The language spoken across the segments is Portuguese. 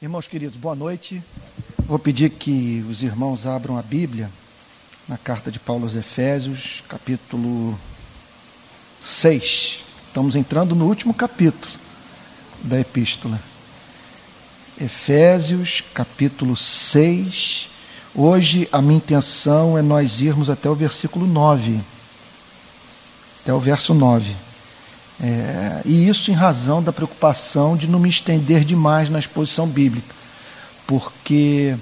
Irmãos queridos, boa noite. Vou pedir que os irmãos abram a Bíblia na carta de Paulo aos Efésios, capítulo 6. Estamos entrando no último capítulo da epístola. Efésios, capítulo 6. Hoje a minha intenção é nós irmos até o versículo 9. Até o verso 9. É, e isso em razão da preocupação de não me estender demais na exposição bíblica, porque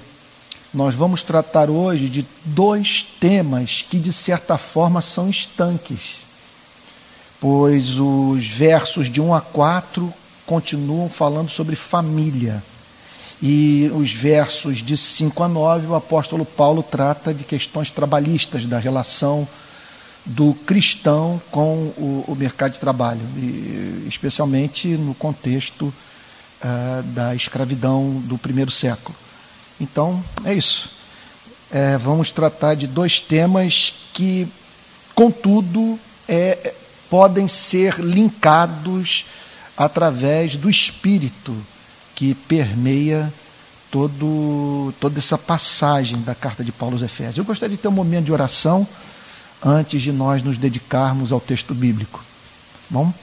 nós vamos tratar hoje de dois temas que, de certa forma, são estanques, pois os versos de 1 a 4 continuam falando sobre família. E os versos de 5 a 9, o apóstolo Paulo trata de questões trabalhistas, da relação do cristão com o, o mercado de trabalho, e, especialmente no contexto uh, da escravidão do primeiro século. Então, é isso. É, vamos tratar de dois temas que, contudo, é, podem ser linkados através do espírito que permeia todo, toda essa passagem da carta de Paulo aos Efésios. Eu gostaria de ter um momento de oração antes de nós nos dedicarmos ao texto bíblico. Bom,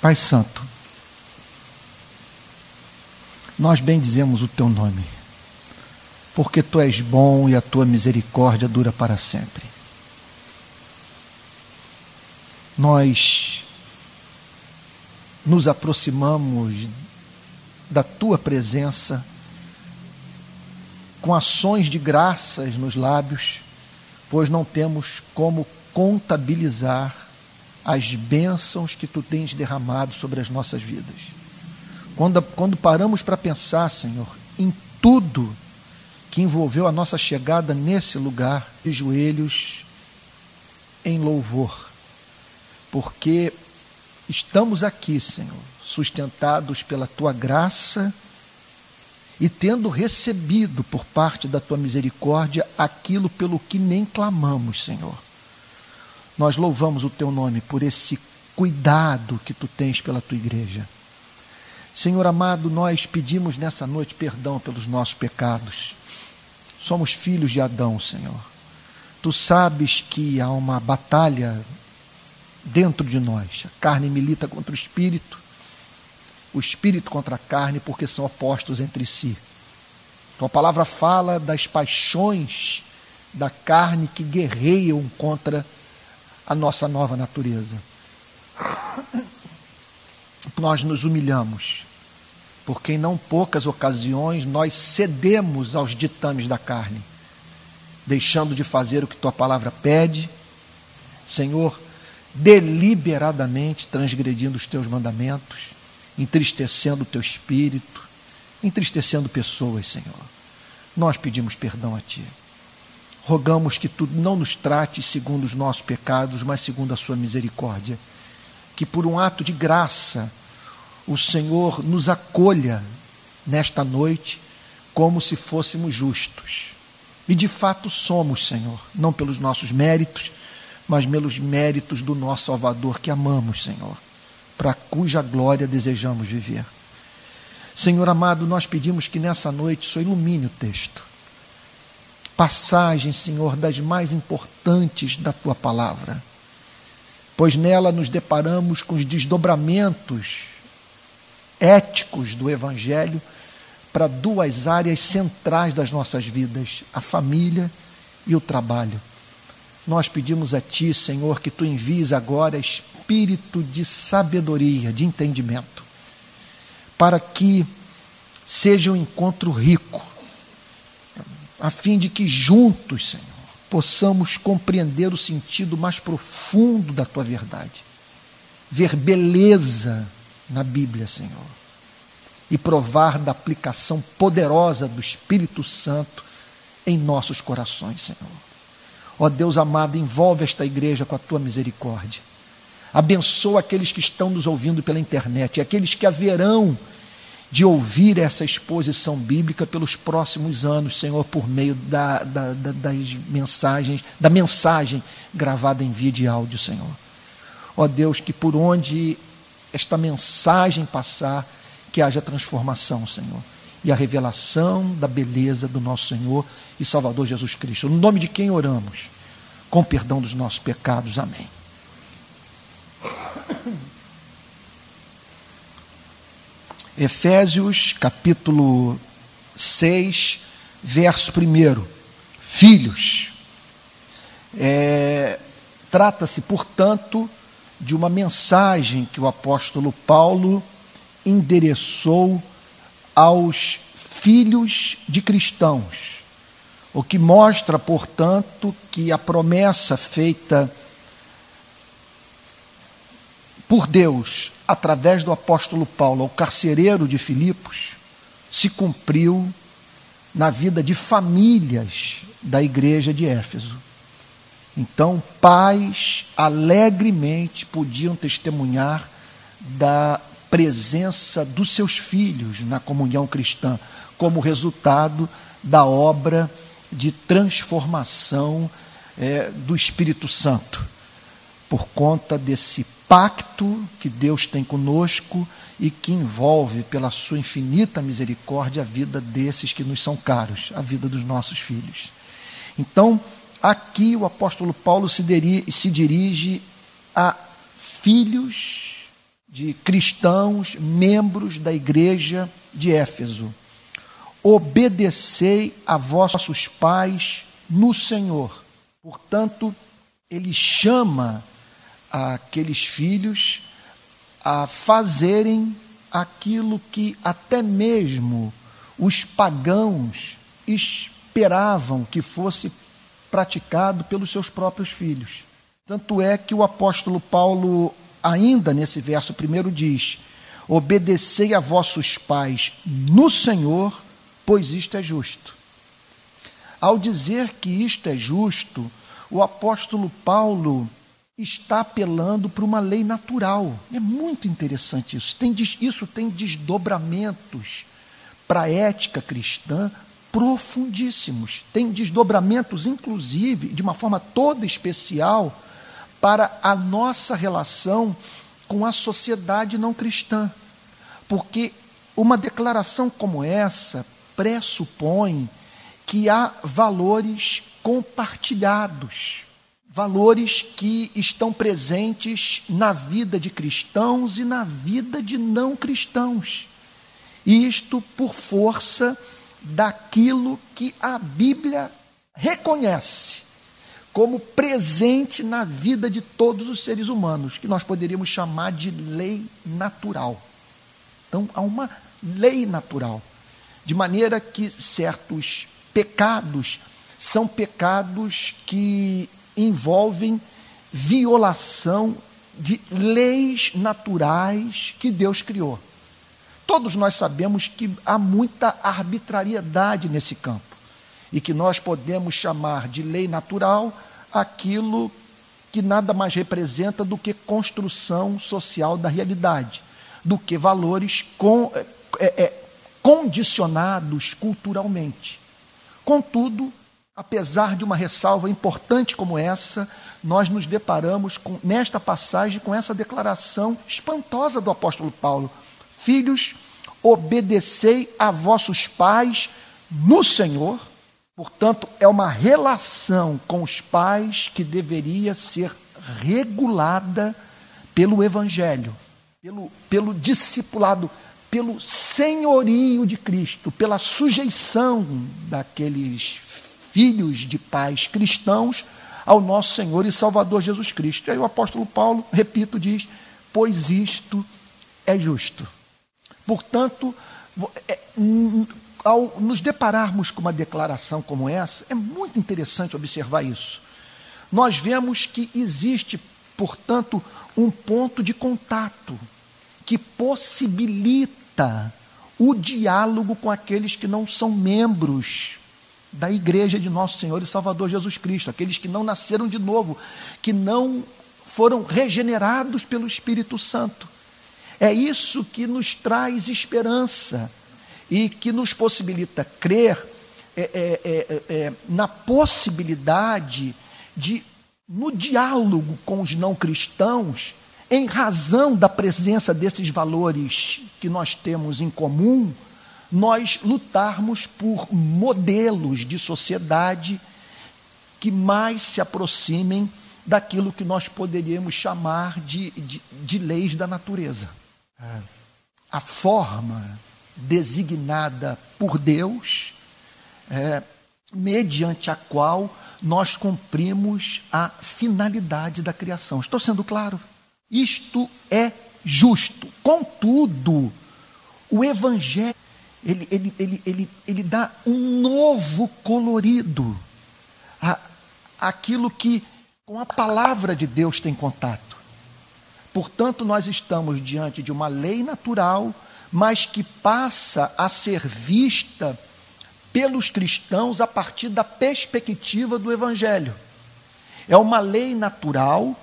Pai Santo, nós bendizemos o teu nome, porque tu és bom e a tua misericórdia dura para sempre. Nós nos aproximamos da tua presença com ações de graças nos lábios pois não temos como contabilizar as bênçãos que tu tens derramado sobre as nossas vidas. Quando, quando paramos para pensar, Senhor, em tudo que envolveu a nossa chegada nesse lugar, de joelhos em louvor, porque estamos aqui, Senhor, sustentados pela tua graça e tendo recebido por parte da tua misericórdia aquilo pelo que nem clamamos, Senhor. Nós louvamos o teu nome por esse cuidado que tu tens pela tua igreja. Senhor amado, nós pedimos nessa noite perdão pelos nossos pecados. Somos filhos de Adão, Senhor. Tu sabes que há uma batalha dentro de nós. A carne milita contra o espírito o espírito contra a carne, porque são opostos entre si. Tua palavra fala das paixões da carne que guerreiam contra a nossa nova natureza. Nós nos humilhamos, porque em não poucas ocasiões nós cedemos aos ditames da carne, deixando de fazer o que tua palavra pede, Senhor, deliberadamente transgredindo os teus mandamentos entristecendo o teu espírito, entristecendo pessoas, Senhor. Nós pedimos perdão a Ti. Rogamos que Tu não nos trates segundo os nossos pecados, mas segundo a Sua misericórdia. Que por um ato de graça, o Senhor nos acolha nesta noite como se fôssemos justos. E de fato somos, Senhor, não pelos nossos méritos, mas pelos méritos do nosso Salvador que amamos, Senhor para cuja glória desejamos viver. Senhor amado, nós pedimos que nessa noite Senhor ilumine o texto. Passagem, Senhor, das mais importantes da tua palavra, pois nela nos deparamos com os desdobramentos éticos do Evangelho para duas áreas centrais das nossas vidas: a família e o trabalho. Nós pedimos a Ti, Senhor, que Tu envies agora espírito de sabedoria, de entendimento, para que seja um encontro rico, a fim de que juntos, Senhor, possamos compreender o sentido mais profundo da tua verdade, ver beleza na Bíblia, Senhor, e provar da aplicação poderosa do Espírito Santo em nossos corações, Senhor. Ó Deus amado, envolve esta igreja com a tua misericórdia Abençoa aqueles que estão nos ouvindo pela internet e aqueles que haverão de ouvir essa exposição bíblica pelos próximos anos, Senhor, por meio da, da, da, das mensagens, da mensagem gravada em vídeo e áudio, Senhor. Ó Deus, que por onde esta mensagem passar, que haja transformação, Senhor. E a revelação da beleza do nosso Senhor e Salvador Jesus Cristo. No nome de quem oramos? Com perdão dos nossos pecados. Amém. Efésios capítulo 6, verso 1. Filhos. É, Trata-se, portanto, de uma mensagem que o apóstolo Paulo endereçou aos filhos de cristãos, o que mostra, portanto, que a promessa feita por Deus através do apóstolo Paulo ao carcereiro de Filipos se cumpriu na vida de famílias da igreja de Éfeso. Então, pais alegremente podiam testemunhar da presença dos seus filhos na comunhão cristã, como resultado da obra de transformação é, do Espírito Santo, por conta desse pacto que Deus tem conosco e que envolve, pela sua infinita misericórdia, a vida desses que nos são caros, a vida dos nossos filhos. Então, aqui o apóstolo Paulo se, se dirige a filhos de cristãos, membros da igreja de Éfeso. Obedecei a vossos pais no Senhor. Portanto, ele chama aqueles filhos a fazerem aquilo que até mesmo os pagãos esperavam que fosse praticado pelos seus próprios filhos. Tanto é que o apóstolo Paulo ainda nesse verso primeiro diz: Obedecei a vossos pais no Senhor, pois isto é justo. Ao dizer que isto é justo, o apóstolo Paulo está apelando para uma lei natural. É muito interessante isso. Tem, isso tem desdobramentos para a ética cristã profundíssimos. Tem desdobramentos, inclusive, de uma forma toda especial para a nossa relação com a sociedade não cristã. Porque uma declaração como essa pressupõe que há valores compartilhados, valores que estão presentes na vida de cristãos e na vida de não cristãos. Isto por força daquilo que a Bíblia reconhece como presente na vida de todos os seres humanos, que nós poderíamos chamar de lei natural. Então, há uma lei natural, de maneira que certos pecados são pecados que envolvem violação de leis naturais que Deus criou. Todos nós sabemos que há muita arbitrariedade nesse campo e que nós podemos chamar de lei natural aquilo que nada mais representa do que construção social da realidade, do que valores com, é, é, é, condicionados culturalmente. Contudo, apesar de uma ressalva importante como essa, nós nos deparamos com, nesta passagem com essa declaração espantosa do apóstolo Paulo: Filhos, obedecei a vossos pais no Senhor Portanto, é uma relação com os pais que deveria ser regulada pelo Evangelho, pelo, pelo discipulado, pelo senhorio de Cristo, pela sujeição daqueles filhos de pais cristãos ao nosso Senhor e Salvador Jesus Cristo. E aí o apóstolo Paulo, repito, diz: Pois isto é justo. Portanto, é, ao nos depararmos com uma declaração como essa, é muito interessante observar isso. Nós vemos que existe, portanto, um ponto de contato que possibilita o diálogo com aqueles que não são membros da igreja de nosso Senhor e Salvador Jesus Cristo, aqueles que não nasceram de novo, que não foram regenerados pelo Espírito Santo. É isso que nos traz esperança e que nos possibilita crer é, é, é, é, na possibilidade de, no diálogo com os não cristãos, em razão da presença desses valores que nós temos em comum, nós lutarmos por modelos de sociedade que mais se aproximem daquilo que nós poderíamos chamar de, de, de leis da natureza. A forma designada por Deus, é, mediante a qual nós cumprimos a finalidade da criação. Estou sendo claro? Isto é justo. Contudo, o Evangelho ele, ele, ele, ele, ele dá um novo colorido a, aquilo que com a palavra de Deus tem contato. Portanto, nós estamos diante de uma lei natural, mas que passa a ser vista pelos cristãos a partir da perspectiva do Evangelho. É uma lei natural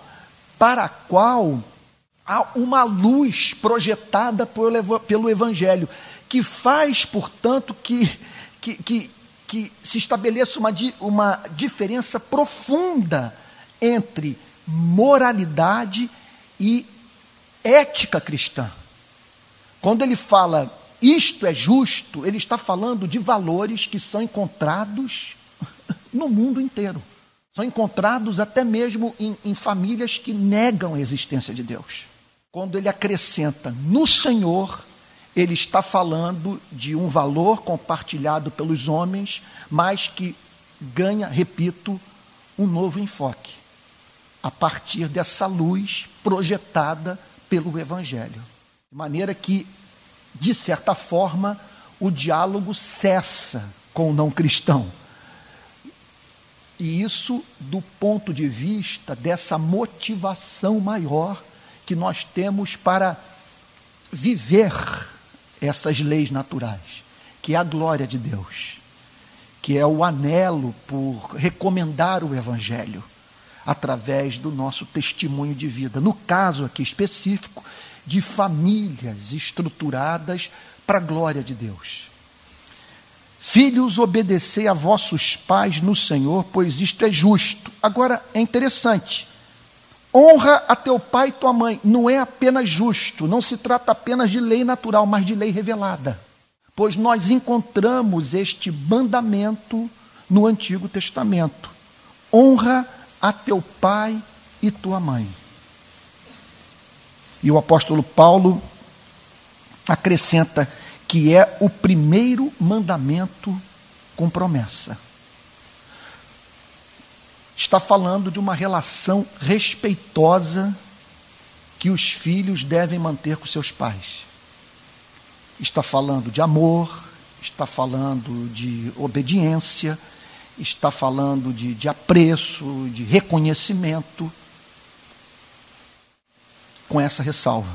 para a qual há uma luz projetada pelo Evangelho, que faz, portanto, que, que, que, que se estabeleça uma, uma diferença profunda entre moralidade e ética cristã. Quando ele fala isto é justo, ele está falando de valores que são encontrados no mundo inteiro. São encontrados até mesmo em, em famílias que negam a existência de Deus. Quando ele acrescenta no Senhor, ele está falando de um valor compartilhado pelos homens, mas que ganha, repito, um novo enfoque, a partir dessa luz projetada pelo Evangelho. De maneira que, de certa forma, o diálogo cessa com o não cristão. E isso do ponto de vista dessa motivação maior que nós temos para viver essas leis naturais, que é a glória de Deus, que é o anelo por recomendar o Evangelho através do nosso testemunho de vida. No caso aqui específico, de famílias estruturadas para a glória de Deus. Filhos, obedecei a vossos pais no Senhor, pois isto é justo. Agora, é interessante. Honra a teu pai e tua mãe. Não é apenas justo, não se trata apenas de lei natural, mas de lei revelada. Pois nós encontramos este mandamento no Antigo Testamento. Honra a teu pai e tua mãe. E o apóstolo Paulo acrescenta que é o primeiro mandamento com promessa. Está falando de uma relação respeitosa que os filhos devem manter com seus pais. Está falando de amor, está falando de obediência, está falando de, de apreço, de reconhecimento, com essa ressalva,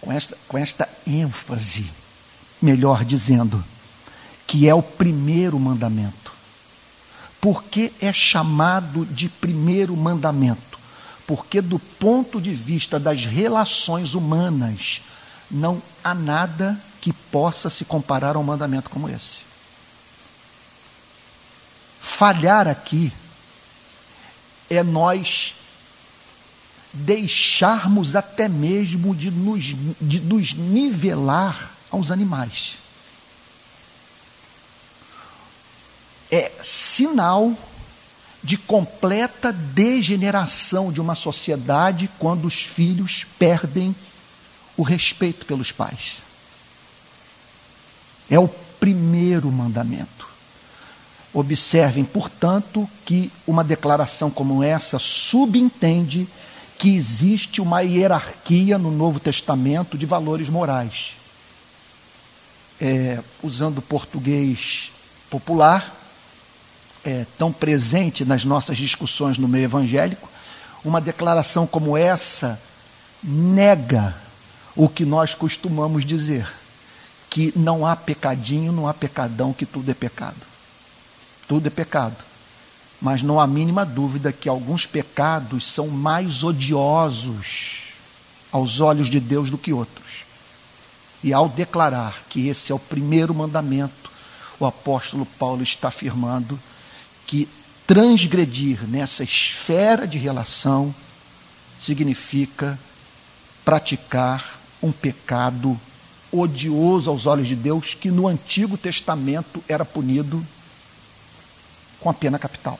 com esta, com esta ênfase, melhor dizendo, que é o primeiro mandamento. Por que é chamado de primeiro mandamento? Porque, do ponto de vista das relações humanas, não há nada que possa se comparar a um mandamento como esse falhar aqui é nós deixarmos até mesmo de nos, de nos nivelar aos animais. É sinal de completa degeneração de uma sociedade quando os filhos perdem o respeito pelos pais. É o primeiro mandamento. Observem, portanto, que uma declaração como essa subentende que existe uma hierarquia no Novo Testamento de valores morais. É, usando o português popular, é, tão presente nas nossas discussões no meio evangélico, uma declaração como essa nega o que nós costumamos dizer, que não há pecadinho, não há pecadão, que tudo é pecado. Tudo é pecado. Mas não há mínima dúvida que alguns pecados são mais odiosos aos olhos de Deus do que outros. E ao declarar que esse é o primeiro mandamento, o apóstolo Paulo está afirmando que transgredir nessa esfera de relação significa praticar um pecado odioso aos olhos de Deus que no Antigo Testamento era punido com a pena capital.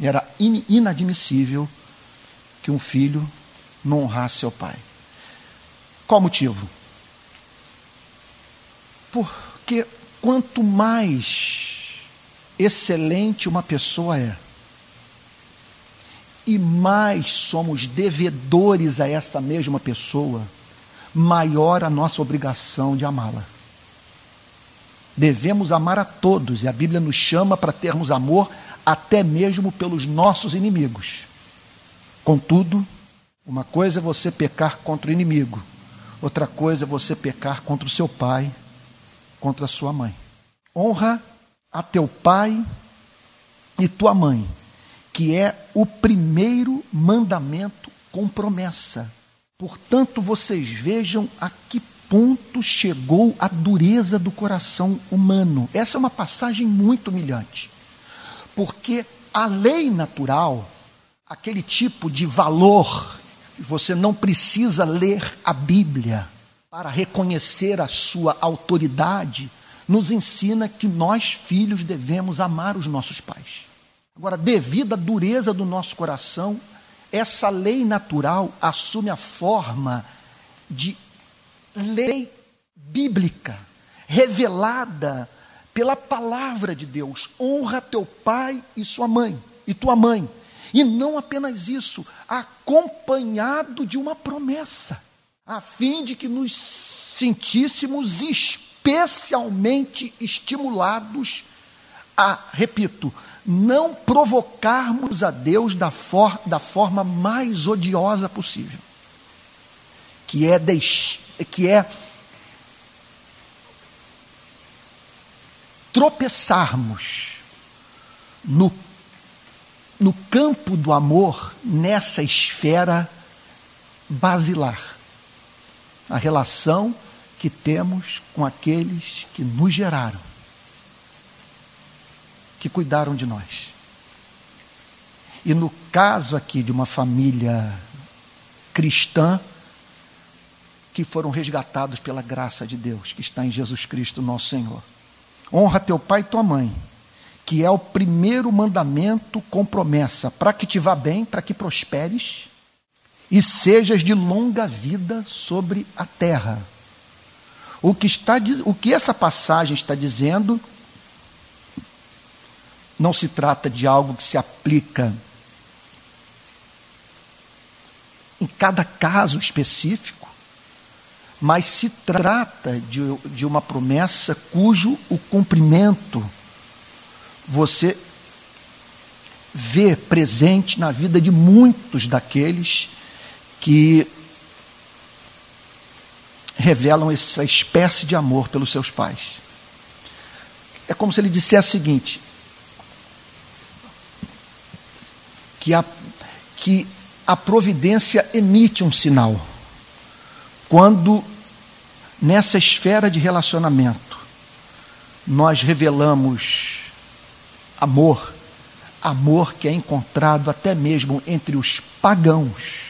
Era in, inadmissível que um filho não honrasse seu pai. Qual o motivo? Porque quanto mais excelente uma pessoa é, e mais somos devedores a essa mesma pessoa, maior a nossa obrigação de amá-la. Devemos amar a todos, e a Bíblia nos chama para termos amor até mesmo pelos nossos inimigos. Contudo, uma coisa é você pecar contra o inimigo, outra coisa é você pecar contra o seu pai, contra a sua mãe. Honra a teu pai e tua mãe, que é o primeiro mandamento com promessa. Portanto, vocês vejam a que ponto chegou a dureza do coração humano. Essa é uma passagem muito humilhante. Porque a lei natural, aquele tipo de valor, você não precisa ler a Bíblia para reconhecer a sua autoridade, nos ensina que nós, filhos, devemos amar os nossos pais. Agora, devido à dureza do nosso coração, essa lei natural assume a forma de lei bíblica, revelada pela palavra de Deus. Honra teu pai e sua mãe, e tua mãe. E não apenas isso, acompanhado de uma promessa, a fim de que nos sentíssemos especialmente estimulados a, repito, não provocarmos a Deus da, for, da forma mais odiosa possível, que é, deix, que é tropeçarmos no, no campo do amor nessa esfera basilar. A relação que temos com aqueles que nos geraram, que cuidaram de nós. E no caso aqui de uma família cristã, que foram resgatados pela graça de Deus, que está em Jesus Cristo, nosso Senhor. Honra teu pai e tua mãe, que é o primeiro mandamento com promessa, para que te vá bem, para que prosperes e sejas de longa vida sobre a terra. O que, está, o que essa passagem está dizendo não se trata de algo que se aplica em cada caso específico, mas se trata de, de uma promessa cujo o cumprimento você vê presente na vida de muitos daqueles que revelam essa espécie de amor pelos seus pais. É como se ele dissesse o seguinte: que a, que a providência emite um sinal quando nessa esfera de relacionamento nós revelamos amor, amor que é encontrado até mesmo entre os pagãos,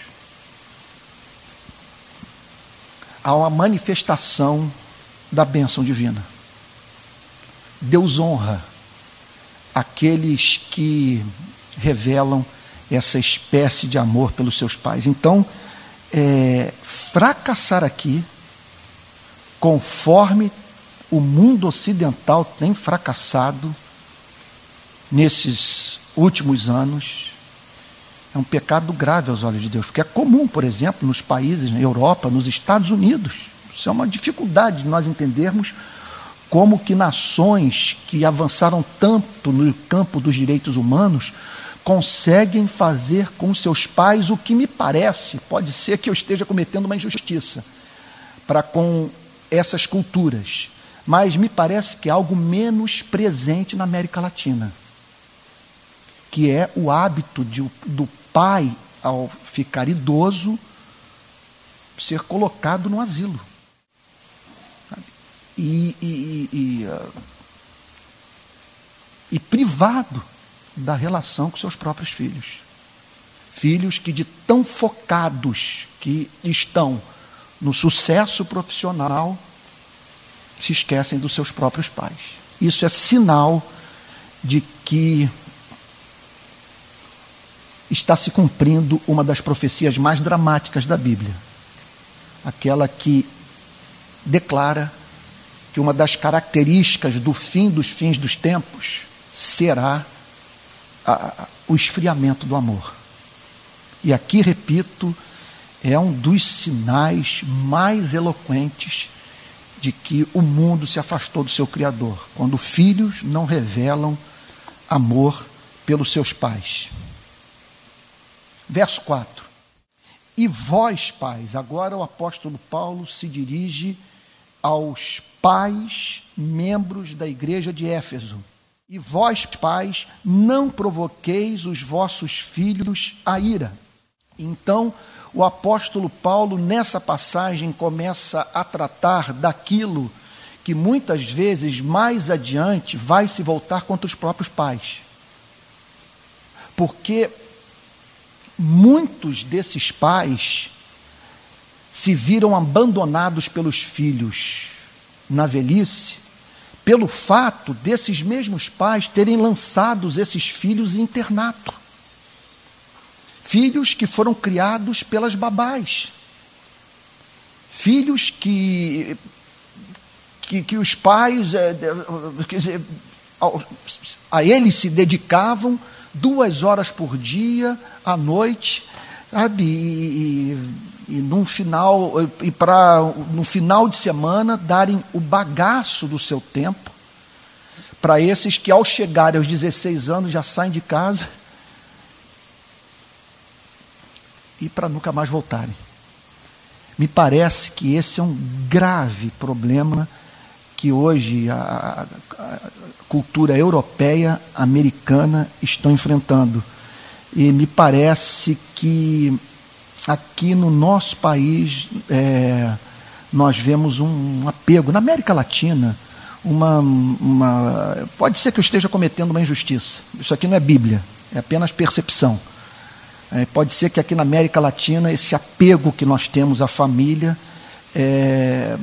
há uma manifestação da bênção divina. Deus honra aqueles que revelam essa espécie de amor pelos seus pais. Então, é, fracassar aqui, conforme o mundo ocidental tem fracassado nesses últimos anos, é um pecado grave aos olhos de Deus, porque é comum, por exemplo, nos países, na Europa, nos Estados Unidos. Isso é uma dificuldade de nós entendermos como que nações que avançaram tanto no campo dos direitos humanos conseguem fazer com seus pais o que me parece, pode ser que eu esteja cometendo uma injustiça para com essas culturas, mas me parece que é algo menos presente na América Latina, que é o hábito de, do pai, ao ficar idoso, ser colocado no asilo. E, e, e, e, e privado da relação com seus próprios filhos. Filhos que, de tão focados que estão no sucesso profissional, se esquecem dos seus próprios pais. Isso é sinal de que está se cumprindo uma das profecias mais dramáticas da Bíblia. Aquela que declara que uma das características do fim dos fins dos tempos será a, o esfriamento do amor. E aqui, repito, é um dos sinais mais eloquentes de que o mundo se afastou do seu Criador, quando filhos não revelam amor pelos seus pais. Verso 4. E vós, pais, agora o apóstolo Paulo se dirige aos pais, membros da igreja de Éfeso. E vós, pais, não provoqueis os vossos filhos a ira. Então, o apóstolo Paulo, nessa passagem, começa a tratar daquilo que muitas vezes mais adiante vai se voltar contra os próprios pais. Porque muitos desses pais se viram abandonados pelos filhos na velhice, pelo fato desses mesmos pais terem lançado esses filhos em internato. Filhos que foram criados pelas babás. Filhos que, que, que os pais, é, quer dizer, a eles se dedicavam duas horas por dia, à noite, sabe? E, e, no final, e para no final de semana darem o bagaço do seu tempo para esses que ao chegarem aos 16 anos já saem de casa e para nunca mais voltarem. Me parece que esse é um grave problema que hoje a, a cultura europeia, americana estão enfrentando. E me parece que aqui no nosso país é, nós vemos um apego, na América Latina, uma, uma. Pode ser que eu esteja cometendo uma injustiça. Isso aqui não é Bíblia, é apenas percepção. É, pode ser que aqui na América Latina esse apego que nós temos à família é,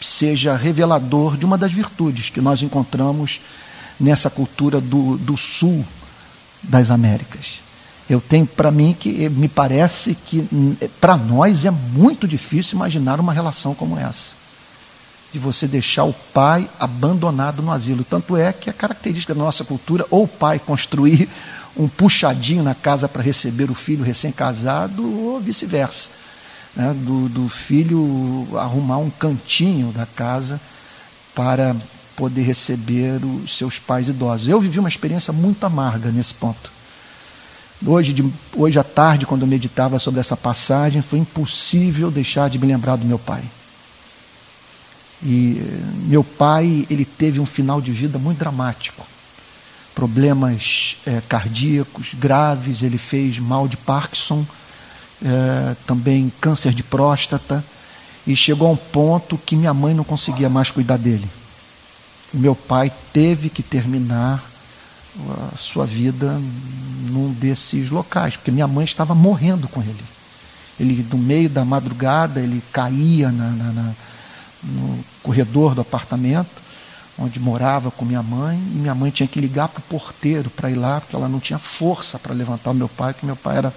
seja revelador de uma das virtudes que nós encontramos nessa cultura do, do sul das Américas. Eu tenho para mim que me parece que para nós é muito difícil imaginar uma relação como essa. De você deixar o pai abandonado no asilo. Tanto é que a característica da nossa cultura, ou o pai construir um puxadinho na casa para receber o filho recém-casado, ou vice-versa né, do, do filho arrumar um cantinho da casa para poder receber os seus pais idosos. Eu vivi uma experiência muito amarga nesse ponto. Hoje, de, hoje à tarde, quando eu meditava sobre essa passagem, foi impossível deixar de me lembrar do meu pai. E meu pai, ele teve um final de vida muito dramático. Problemas é, cardíacos graves, ele fez mal de Parkinson, é, também câncer de próstata, e chegou a um ponto que minha mãe não conseguia mais cuidar dele. Meu pai teve que terminar a sua vida num desses locais, porque minha mãe estava morrendo com ele. Ele, no meio da madrugada, ele caía na, na, na, no corredor do apartamento onde morava com minha mãe, e minha mãe tinha que ligar para o porteiro para ir lá, porque ela não tinha força para levantar o meu pai, que meu pai era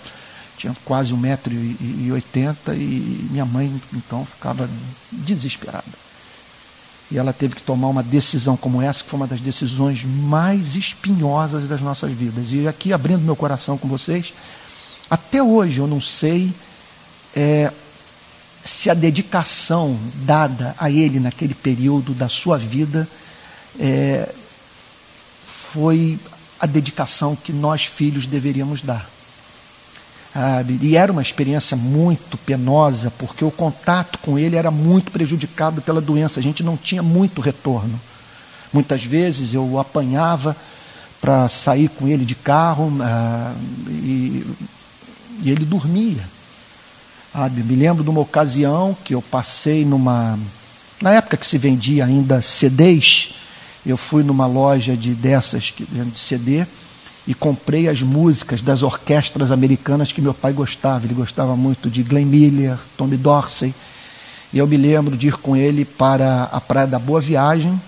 tinha quase 1,80m e minha mãe então ficava desesperada. E ela teve que tomar uma decisão como essa, que foi uma das decisões mais espinhosas das nossas vidas. E aqui, abrindo meu coração com vocês, até hoje eu não sei é, se a dedicação dada a ele naquele período da sua vida é, foi a dedicação que nós filhos deveríamos dar. Sabe? E era uma experiência muito penosa, porque o contato com ele era muito prejudicado pela doença, a gente não tinha muito retorno. Muitas vezes eu apanhava para sair com ele de carro ah, e, e, ele dormia. Sabe? Me lembro de uma ocasião que eu passei numa. Na época que se vendia ainda CDs, eu fui numa loja de dessas de CD e comprei as músicas das orquestras americanas que meu pai gostava. Ele gostava muito de Glenn Miller, Tommy Dorsey. E eu me lembro de ir com ele para a Praia da Boa Viagem,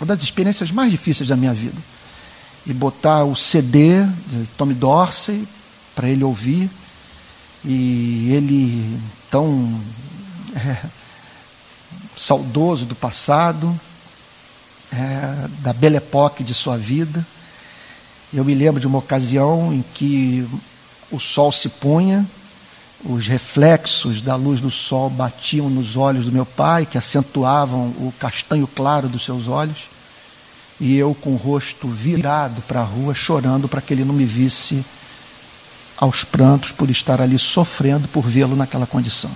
uma das experiências mais difíceis da minha vida. E botar o CD de Tommy Dorsey para ele ouvir. E ele, tão é, saudoso do passado, é, da belle époque de sua vida. Eu me lembro de uma ocasião em que o sol se punha os reflexos da luz do sol batiam nos olhos do meu pai, que acentuavam o castanho claro dos seus olhos, e eu com o rosto virado para a rua, chorando para que ele não me visse aos prantos por estar ali sofrendo por vê-lo naquela condição.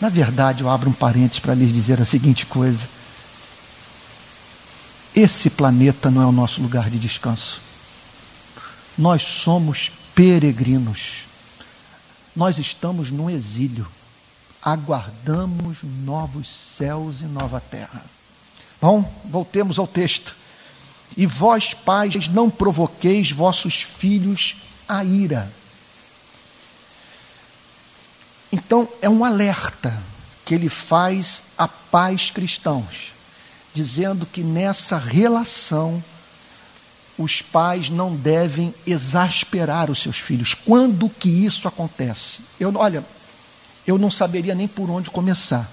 Na verdade, eu abro um parênteses para lhes dizer a seguinte coisa: esse planeta não é o nosso lugar de descanso. Nós somos peregrinos. Nós estamos no exílio, aguardamos novos céus e nova terra. Bom, voltemos ao texto. E vós, pais, não provoqueis vossos filhos a ira. Então, é um alerta que ele faz a pais cristãos, dizendo que nessa relação os pais não devem exasperar os seus filhos. Quando que isso acontece? Eu, olha, eu não saberia nem por onde começar.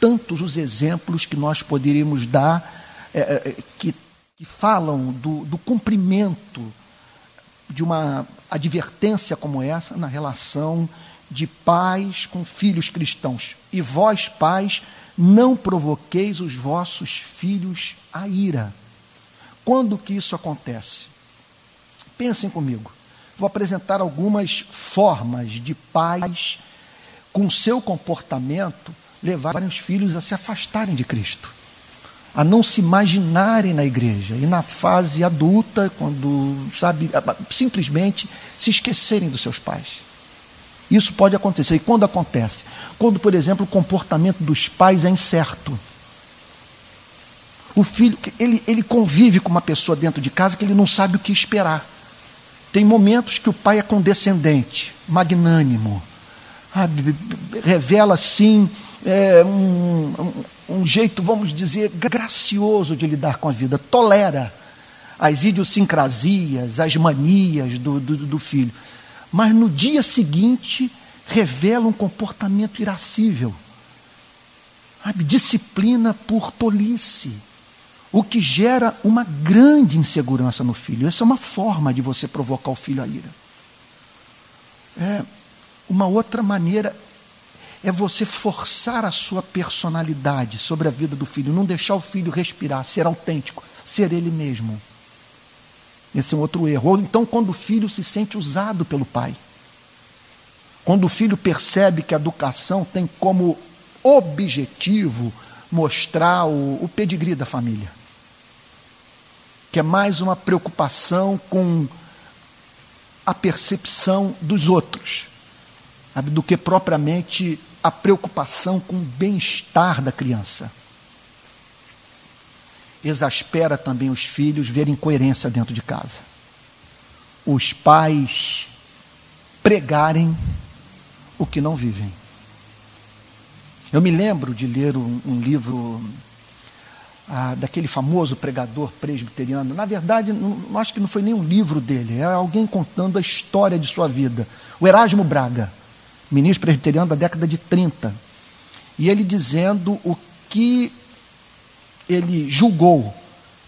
Tantos os exemplos que nós poderíamos dar é, é, é, que, que falam do, do cumprimento de uma advertência como essa na relação de pais com filhos cristãos. E vós, pais, não provoqueis os vossos filhos a ira. Quando que isso acontece? Pensem comigo. Vou apresentar algumas formas de pais, com seu comportamento, levarem os filhos a se afastarem de Cristo, a não se imaginarem na igreja e na fase adulta, quando, sabe, simplesmente se esquecerem dos seus pais. Isso pode acontecer. E quando acontece? Quando, por exemplo, o comportamento dos pais é incerto. O filho, ele, ele convive com uma pessoa dentro de casa que ele não sabe o que esperar. Tem momentos que o pai é condescendente, magnânimo, sabe, revela sim é, um, um, um, jeito, vamos dizer, gracioso de lidar com a vida, tolera as idiosincrasias, as manias do, do, do filho. Mas no dia seguinte revela um comportamento irascível, disciplina por tolice o que gera uma grande insegurança no filho. Essa é uma forma de você provocar o filho a ira. É, uma outra maneira é você forçar a sua personalidade sobre a vida do filho, não deixar o filho respirar, ser autêntico, ser ele mesmo. Esse é um outro erro. Ou então, quando o filho se sente usado pelo pai. Quando o filho percebe que a educação tem como objetivo mostrar o, o pedigree da família que é mais uma preocupação com a percepção dos outros, do que propriamente a preocupação com o bem-estar da criança. Exaspera também os filhos ver incoerência dentro de casa. Os pais pregarem o que não vivem. Eu me lembro de ler um, um livro ah, daquele famoso pregador presbiteriano. Na verdade, não, acho que não foi nem um livro dele, é alguém contando a história de sua vida. O Erasmo Braga, ministro presbiteriano da década de 30. E ele dizendo o que ele julgou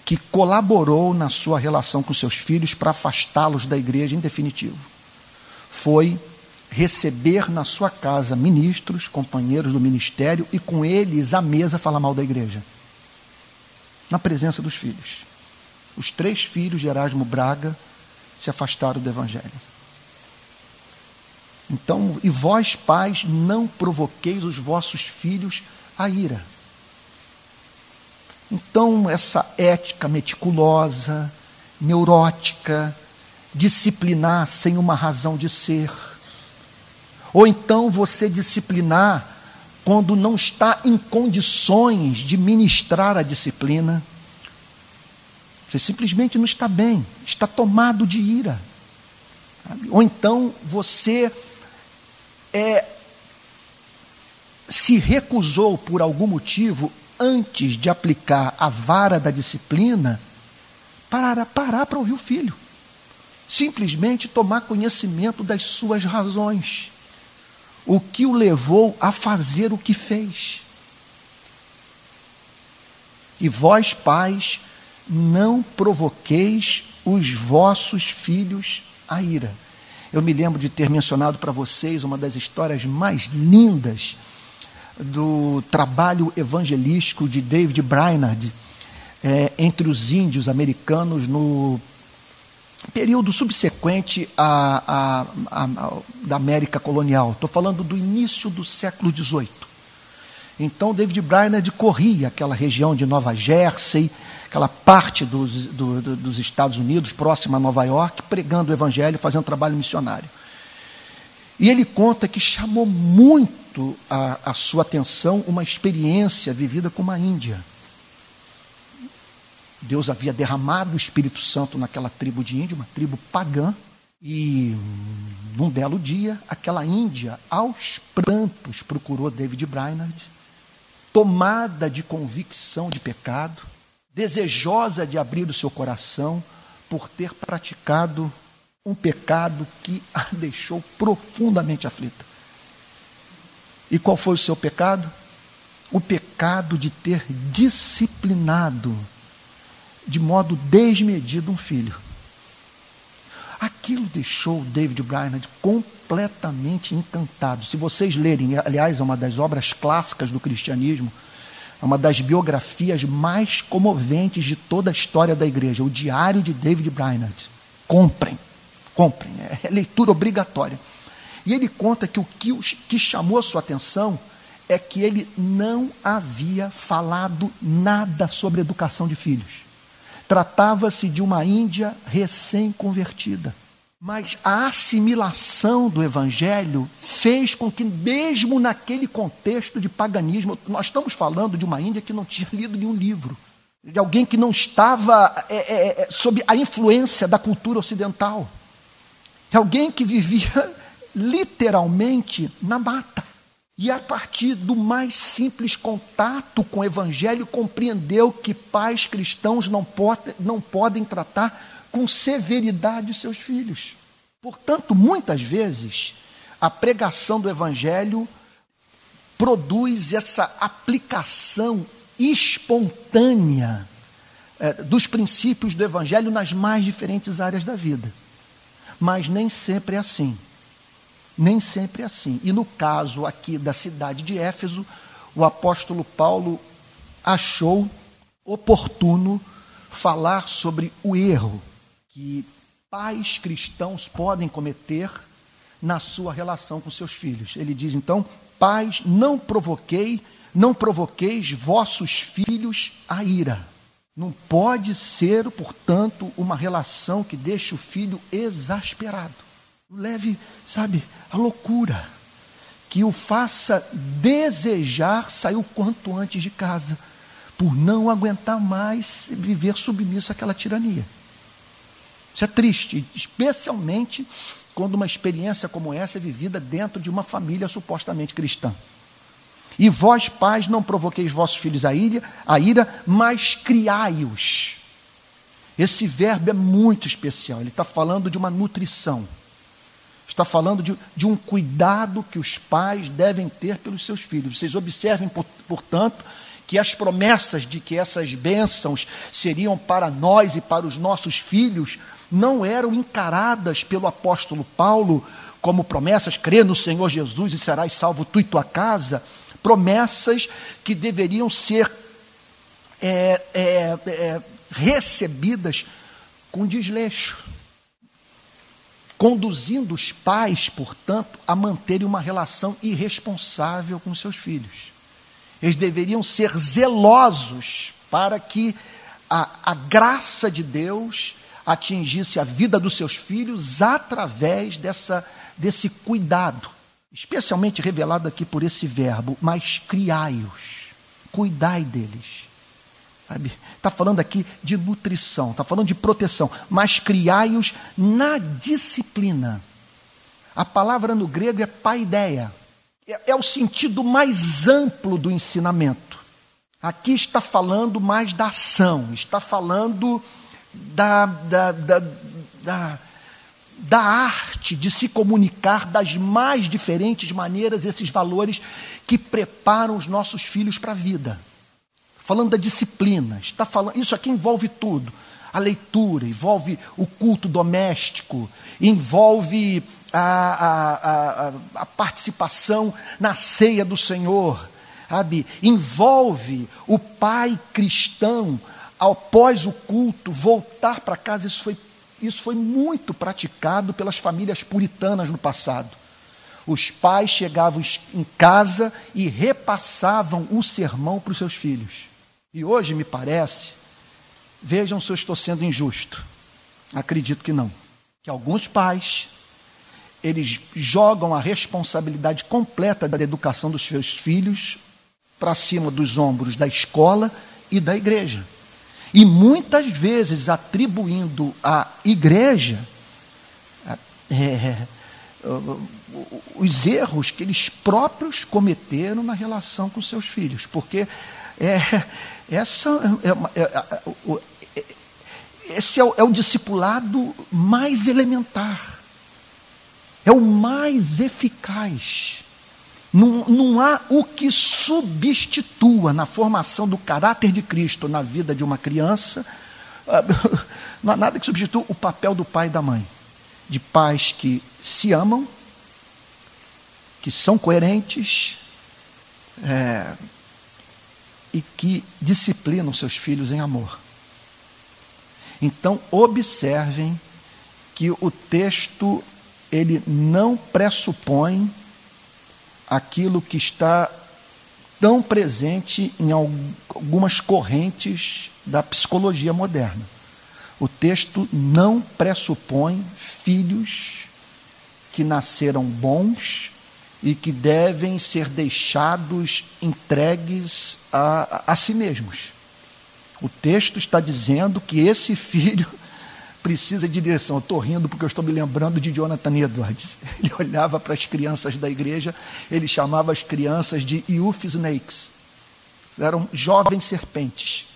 que colaborou na sua relação com seus filhos para afastá-los da igreja em definitivo. Foi receber na sua casa ministros, companheiros do ministério e com eles à mesa falar mal da igreja na presença dos filhos. Os três filhos de Erasmo Braga se afastaram do Evangelho. Então, e vós, pais, não provoqueis os vossos filhos a ira. Então, essa ética meticulosa, neurótica, disciplinar sem uma razão de ser. Ou então você disciplinar quando não está em condições de ministrar a disciplina. Você simplesmente não está bem, está tomado de ira. Sabe? Ou então você é, se recusou por algum motivo, antes de aplicar a vara da disciplina, parar parar para ouvir o filho. Simplesmente tomar conhecimento das suas razões. O que o levou a fazer o que fez. E vós, pais, não provoqueis os vossos filhos a ira. Eu me lembro de ter mencionado para vocês uma das histórias mais lindas do trabalho evangelístico de David Brainerd é, entre os índios americanos no período subsequente à, à, à, da América colonial. Estou falando do início do século XVIII. Então, David Brainerd corria aquela região de Nova Jersey, aquela parte dos, do, do, dos Estados Unidos, próxima a Nova York, pregando o Evangelho, fazendo trabalho missionário. E ele conta que chamou muito a, a sua atenção uma experiência vivida com uma Índia. Deus havia derramado o Espírito Santo naquela tribo de Índia, uma tribo pagã, e num belo dia, aquela Índia, aos prantos, procurou David Brainerd, tomada de convicção de pecado, desejosa de abrir o seu coração por ter praticado um pecado que a deixou profundamente aflita. E qual foi o seu pecado? O pecado de ter disciplinado de modo desmedido um filho. Aquilo deixou David Brainerd completamente encantado. Se vocês lerem, aliás, é uma das obras clássicas do cristianismo, é uma das biografias mais comoventes de toda a história da igreja, o Diário de David Brainerd. Comprem, comprem, é leitura obrigatória. E ele conta que o que, chamou a sua atenção é que ele não havia falado nada sobre educação de filhos. Tratava-se de uma Índia recém-convertida. Mas a assimilação do evangelho fez com que, mesmo naquele contexto de paganismo, nós estamos falando de uma Índia que não tinha lido nenhum livro, de alguém que não estava é, é, é sob a influência da cultura ocidental, de alguém que vivia literalmente na mata. E a partir do mais simples contato com o Evangelho, compreendeu que pais cristãos não, pode, não podem tratar com severidade os seus filhos. Portanto, muitas vezes, a pregação do Evangelho produz essa aplicação espontânea é, dos princípios do Evangelho nas mais diferentes áreas da vida. Mas nem sempre é assim. Nem sempre é assim. E no caso aqui da cidade de Éfeso, o apóstolo Paulo achou oportuno falar sobre o erro que pais cristãos podem cometer na sua relação com seus filhos. Ele diz então: Pais, não provoquei, não provoqueis vossos filhos a ira. Não pode ser, portanto, uma relação que deixe o filho exasperado leve, sabe, a loucura, que o faça desejar sair o quanto antes de casa, por não aguentar mais viver submisso àquela tirania. Isso é triste, especialmente quando uma experiência como essa é vivida dentro de uma família supostamente cristã. E vós, pais, não provoqueis vossos filhos a ira, a ira mas criai-os. Esse verbo é muito especial, ele está falando de uma nutrição. Está falando de, de, um cuidado que os pais devem ter pelos seus filhos. Vocês observem, portanto, que as promessas de que essas bênçãos seriam para nós e para os nossos filhos não eram encaradas pelo apóstolo Paulo como promessas, crê no Senhor Jesus e serás salvo tu e tua casa, promessas que deveriam ser é, é, é, recebidas com desleixo conduzindo os pais, portanto, a manterem uma relação irresponsável com seus filhos. Eles deveriam ser zelosos para que a, a graça de Deus atingisse a vida dos seus filhos através dessa, desse cuidado, especialmente revelado aqui por esse verbo, mas criai-os, cuidai deles. Sabe? Está falando aqui de nutrição, está falando de proteção, mas criai-os na disciplina. A palavra no grego é paideia. É, é o sentido mais amplo do ensinamento. Aqui está falando mais da ação, está falando da, da, da, da, da arte de se comunicar das mais diferentes maneiras esses valores que preparam os nossos filhos para a vida. Falando da disciplina, está falando, isso aqui envolve tudo. A leitura, envolve o culto doméstico, envolve a, a, a, a participação na ceia do Senhor, sabe? envolve o pai cristão, após o culto, voltar para casa. Isso foi, isso foi muito praticado pelas famílias puritanas no passado. Os pais chegavam em casa e repassavam o sermão para os seus filhos. E hoje, me parece, vejam se eu estou sendo injusto. Acredito que não. Que alguns pais, eles jogam a responsabilidade completa da educação dos seus filhos para cima dos ombros da escola e da igreja. E muitas vezes atribuindo à igreja é, é os erros que eles próprios cometeram na relação com seus filhos. Porque é, essa é, é, é, esse é o, é o discipulado mais elementar, é o mais eficaz. Não, não há o que substitua na formação do caráter de Cristo na vida de uma criança, não há nada que substitua o papel do pai e da mãe, de pais que se amam, que são coerentes é, e que disciplinam seus filhos em amor. Então, observem que o texto ele não pressupõe aquilo que está tão presente em algumas correntes da psicologia moderna. O texto não pressupõe filhos que nasceram bons e que devem ser deixados entregues a, a, si mesmos. O texto está dizendo que esse filho precisa de direção. Estou rindo porque eu estou me lembrando de Jonathan Edwards. Ele olhava para as crianças da igreja, ele chamava as crianças de youth snakes. Eram jovens serpentes.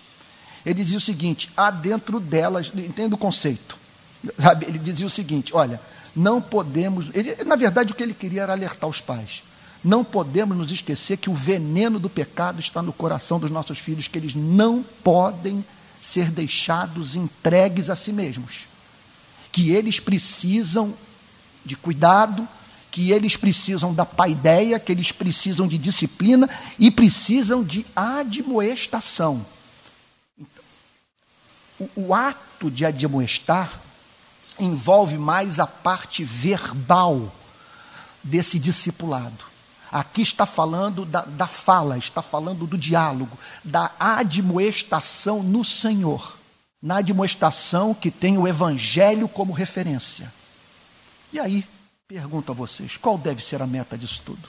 Ele dizia o seguinte: há dentro delas, entenda o conceito. Ele dizia o seguinte: olha, não podemos. Ele, na verdade, o que ele queria era alertar os pais. Não podemos nos esquecer que o veneno do pecado está no coração dos nossos filhos, que eles não podem ser deixados entregues a si mesmos. Que eles precisam de cuidado, que eles precisam da paideia, que eles precisam de disciplina e precisam de admoestação. o, o ato de admoestar envolve mais a parte verbal desse discipulado. Aqui está falando da, da fala, está falando do diálogo, da admoestação no Senhor. Na admoestação que tem o Evangelho como referência. E aí, pergunto a vocês: qual deve ser a meta disso tudo?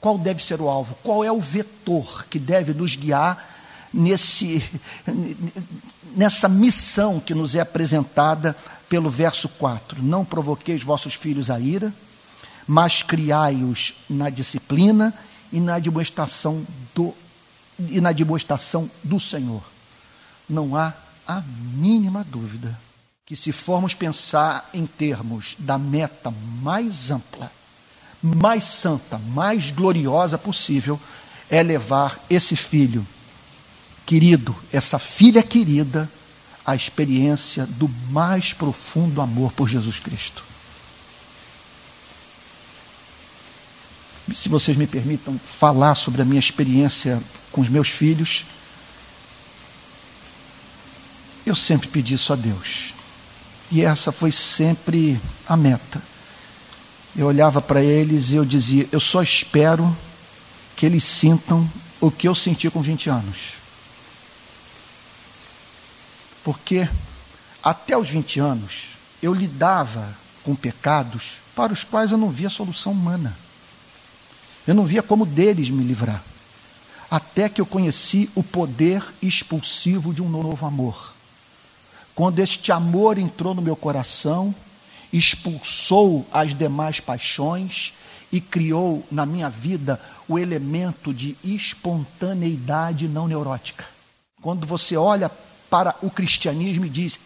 Qual deve ser o alvo? Qual é o vetor que deve nos guiar nesse, nessa missão que nos é apresentada pelo verso 4? Não provoqueis vossos filhos a ira mas criai-os na disciplina e na demonstração do e na demonstração do Senhor. Não há a mínima dúvida que se formos pensar em termos da meta mais ampla, mais santa, mais gloriosa possível, é levar esse filho querido, essa filha querida, à experiência do mais profundo amor por Jesus Cristo. se vocês me permitam falar sobre a minha experiência com os meus filhos, eu sempre pedi isso a Deus. E essa foi sempre a meta. Eu olhava para eles e eu dizia: eu só espero que eles sintam o que eu senti com 20 anos. Porque até os 20 anos eu lidava com pecados para os quais eu não via solução humana. Eu não via como deles me livrar. Até que eu conheci o poder expulsivo de um novo amor. Quando este amor entrou no meu coração expulsou as demais paixões e criou na minha vida o elemento de espontaneidade não neurótica. Quando você olha para o cristianismo e diz: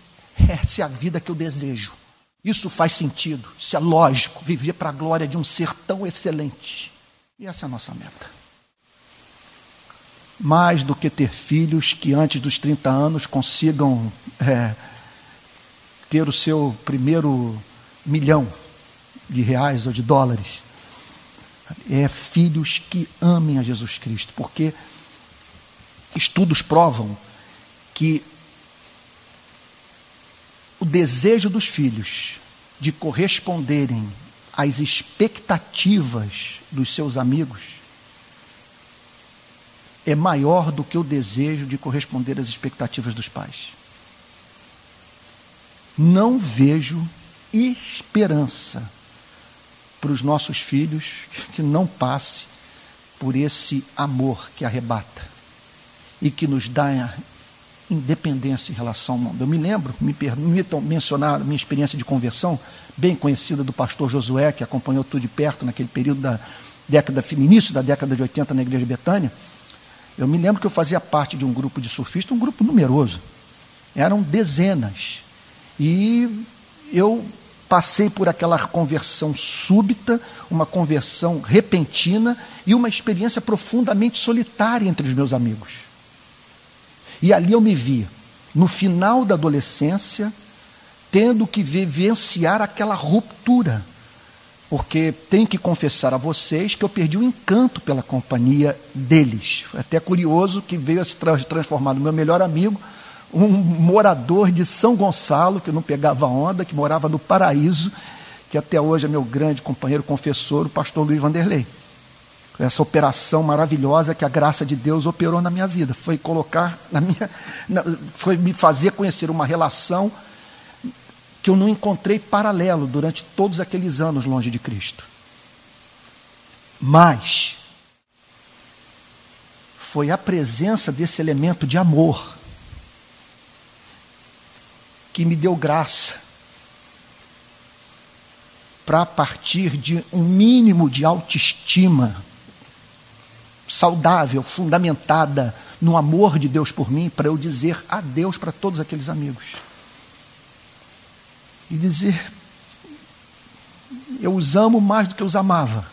essa é a vida que eu desejo. Isso faz sentido, isso é lógico, viver para a glória de um ser tão excelente. E essa é a nossa meta. Mais do que ter filhos que antes dos 30 anos consigam é, ter o seu primeiro milhão de reais ou de dólares. É filhos que amem a Jesus Cristo, porque estudos provam que o desejo dos filhos de corresponderem às expectativas dos seus amigos é maior do que o desejo de corresponder às expectativas dos pais. Não vejo esperança para os nossos filhos que não passe por esse amor que arrebata e que nos dá independência em relação ao mundo. Eu me lembro, me permitam mencionar a minha experiência de conversão, bem conhecida do pastor Josué, que acompanhou tudo de perto naquele período da década, início da década de 80 na igreja Betânia. Eu me lembro que eu fazia parte de um grupo de surfistas, um grupo numeroso. Eram dezenas. E eu passei por aquela conversão súbita, uma conversão repentina e uma experiência profundamente solitária entre os meus amigos. E ali eu me vi, no final da adolescência, tendo que vivenciar aquela ruptura. Porque tenho que confessar a vocês que eu perdi o encanto pela companhia deles. Até curioso que veio a se transformar no meu melhor amigo, um morador de São Gonçalo, que não pegava onda, que morava no paraíso, que até hoje é meu grande companheiro confessor, o pastor Luiz Vanderlei essa operação maravilhosa que a graça de Deus operou na minha vida. Foi colocar na minha. Na, foi me fazer conhecer uma relação que eu não encontrei paralelo durante todos aqueles anos longe de Cristo. Mas foi a presença desse elemento de amor que me deu graça para, partir de um mínimo de autoestima, saudável, fundamentada no amor de Deus por mim, para eu dizer adeus para todos aqueles amigos. E dizer: eu os amo mais do que os amava,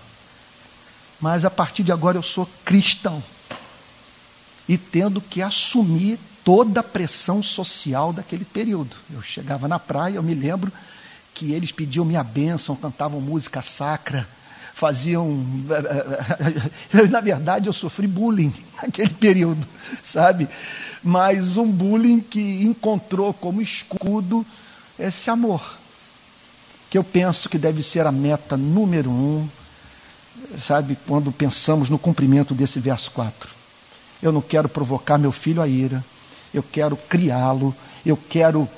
mas a partir de agora eu sou cristão. E tendo que assumir toda a pressão social daquele período. Eu chegava na praia, eu me lembro que eles pediam minha bênção, cantavam música sacra, faziam. Na verdade, eu sofri bullying naquele período, sabe? Mas um bullying que encontrou como escudo esse amor, que eu penso que deve ser a meta número um, sabe? Quando pensamos no cumprimento desse verso 4. Eu não quero provocar meu filho a ira, eu quero criá-lo, eu quero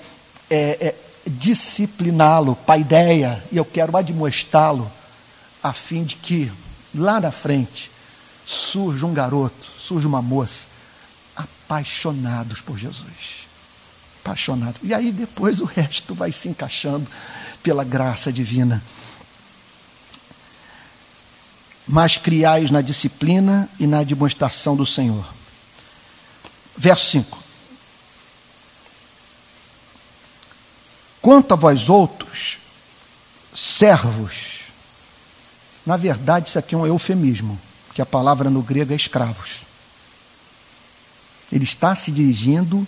é, é, discipliná-lo, paideia, e eu quero admoestá-lo a fim de que lá na frente surja um garoto, surja uma moça, apaixonados por Jesus. Apaixonados. E aí depois o resto vai se encaixando pela graça divina. Mas criais na disciplina e na demonstração do Senhor. Verso 5. Quanto a vós outros, servos, na verdade, isso aqui é um eufemismo, que a palavra no grego é escravos. Ele está se dirigindo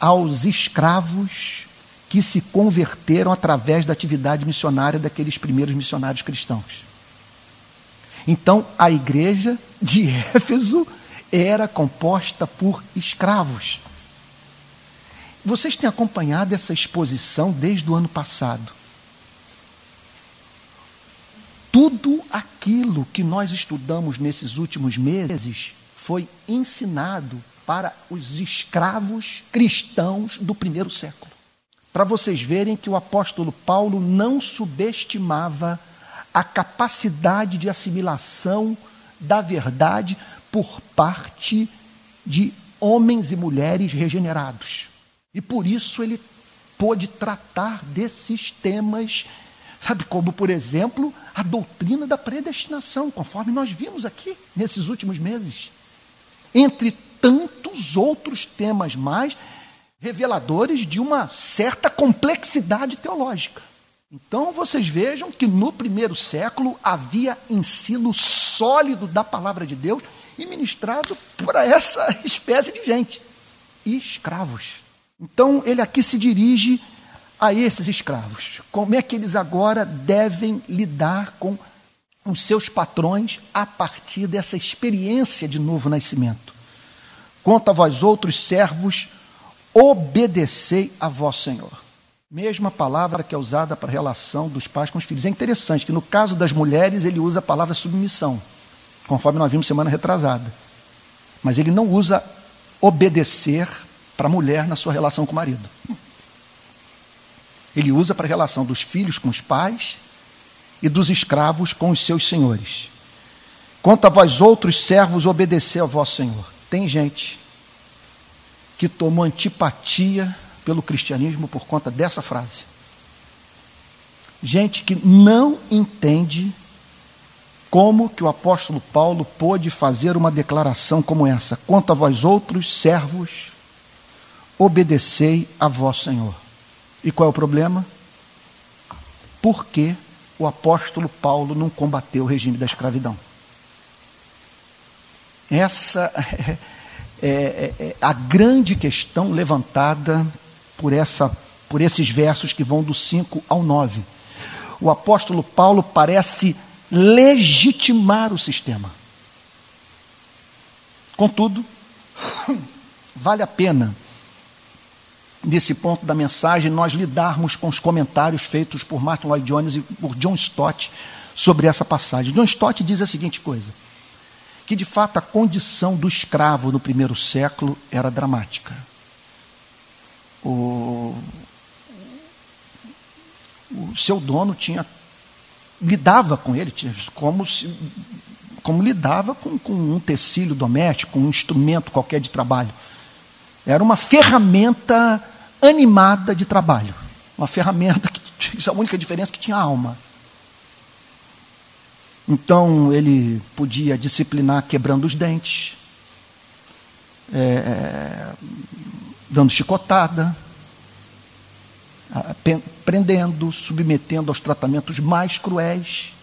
aos escravos que se converteram através da atividade missionária daqueles primeiros missionários cristãos. Então, a igreja de Éfeso era composta por escravos. Vocês têm acompanhado essa exposição desde o ano passado tudo aquilo que nós estudamos nesses últimos meses foi ensinado para os escravos cristãos do primeiro século. Para vocês verem que o apóstolo Paulo não subestimava a capacidade de assimilação da verdade por parte de homens e mulheres regenerados. E por isso ele pôde tratar desses temas, sabe, como, por exemplo, a doutrina da predestinação, conforme nós vimos aqui nesses últimos meses. Entre tantos outros temas mais reveladores de uma certa complexidade teológica. Então vocês vejam que no primeiro século havia ensino sólido da palavra de Deus e ministrado para essa espécie de gente, escravos. Então ele aqui se dirige a esses escravos. Como é que eles agora devem lidar com os seus patrões a partir dessa experiência de novo nascimento? Quanto a vós outros servos, obedecei a vosso Senhor Mesma palavra que é usada para a relação dos pais com os filhos. É interessante que no caso das mulheres ele usa a palavra submissão, conforme nós vimos semana retrasada. Mas ele não usa obedecer para a mulher na sua relação com o marido. Ele usa para a relação dos filhos com os pais e dos escravos com os seus senhores. Quanto a vós outros servos, obedecer ao vosso Senhor. Tem gente que tomou antipatia pelo cristianismo por conta dessa frase. Gente que não entende como que o apóstolo Paulo pôde fazer uma declaração como essa: quanto a vós outros servos, obedecei a vosso Senhor. E qual é o problema? Por que o apóstolo Paulo não combateu o regime da escravidão? Essa é, é, é, a grande questão levantada por, essa, por esses versos que vão do 5 ao 9. O apóstolo Paulo parece legitimar o sistema. Contudo, vale a pena, nesse ponto da mensagem, nós lidarmos com os comentários feitos por Martin Lloyd Jones e por John Stott sobre essa passagem. John Stott diz a seguinte coisa: que de fato a condição do escravo no primeiro século era dramática o, o seu dono tinha lidava com ele como se, como lidava com, com um tecido doméstico, um instrumento qualquer de trabalho. Era uma ferramenta animada de trabalho, uma ferramenta que a única diferença é que tinha alma. Então ele podia disciplinar quebrando os dentes, é, dando chicotada, prendendo, submetendo aos tratamentos mais cruéis.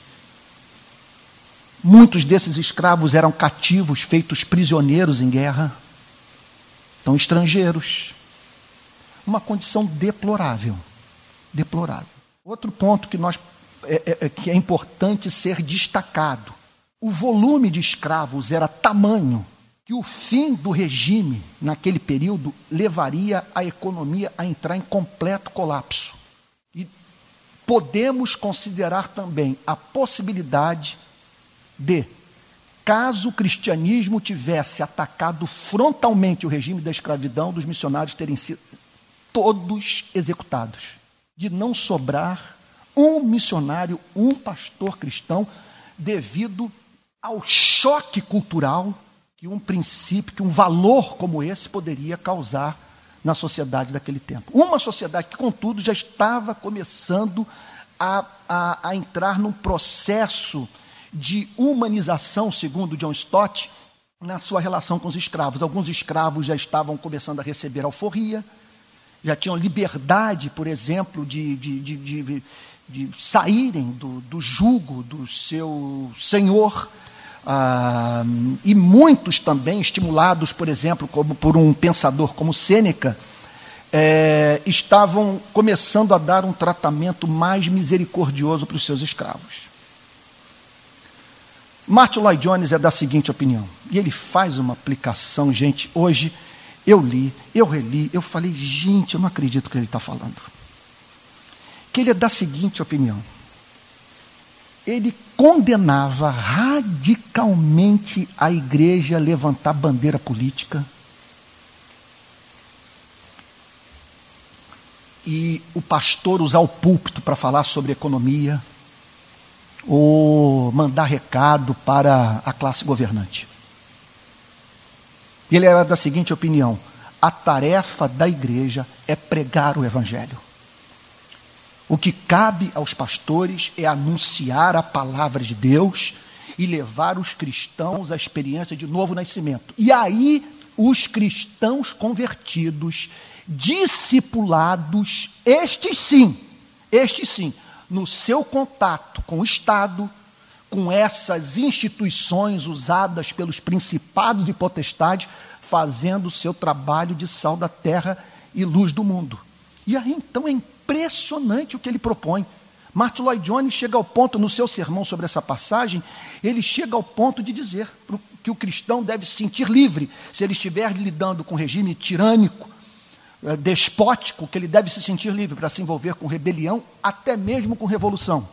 Muitos desses escravos eram cativos, feitos prisioneiros em guerra, então estrangeiros. Uma condição deplorável, deplorável. Outro ponto que nós é, é, é que é importante ser destacado: o volume de escravos era tamanho que o fim do regime naquele período levaria a economia a entrar em completo colapso. E podemos considerar também a possibilidade de, caso o cristianismo tivesse atacado frontalmente o regime da escravidão, dos missionários terem sido todos executados, de não sobrar um missionário, um pastor cristão, devido ao choque cultural que um princípio, que um valor como esse poderia causar na sociedade daquele tempo. Uma sociedade que, contudo, já estava começando a, a, a entrar num processo de humanização, segundo John Stott, na sua relação com os escravos. Alguns escravos já estavam começando a receber alforria, já tinham liberdade, por exemplo, de, de, de, de, saírem do, do jugo do seu senhor ah, e muitos também, estimulados, por exemplo, como por um pensador como Sêneca, é, estavam começando a dar um tratamento mais misericordioso para os seus escravos. Martin Lloyd Jones é da seguinte opinião, e ele faz uma aplicação, gente. Hoje eu li, eu reli, eu falei, gente, eu não acredito que ele está falando. Que ele é da seguinte opinião: ele condenava radicalmente a igreja levantar bandeira política. E o pastor usar o púlpito para falar sobre economia, ou mandar recado para a classe governante. Ele era da seguinte opinião: a tarefa da igreja é pregar o evangelho. O que cabe aos pastores é anunciar a palavra de Deus e levar os cristãos à experiência de novo nascimento. E aí, os cristãos convertidos, discipulados, estes sim, estes sim, no seu contato com o Estado, com essas instituições usadas pelos principados e potestades, fazendo o seu trabalho de sal da terra e luz do mundo. E aí então é impressionante o que ele propõe. Martin Lloyd Jones chega ao ponto, no seu sermão sobre essa passagem, ele chega ao ponto de dizer que o cristão deve se sentir livre se ele estiver lidando com um regime tirânico, despótico, que ele deve se sentir livre para se envolver com rebelião, até mesmo com revolução.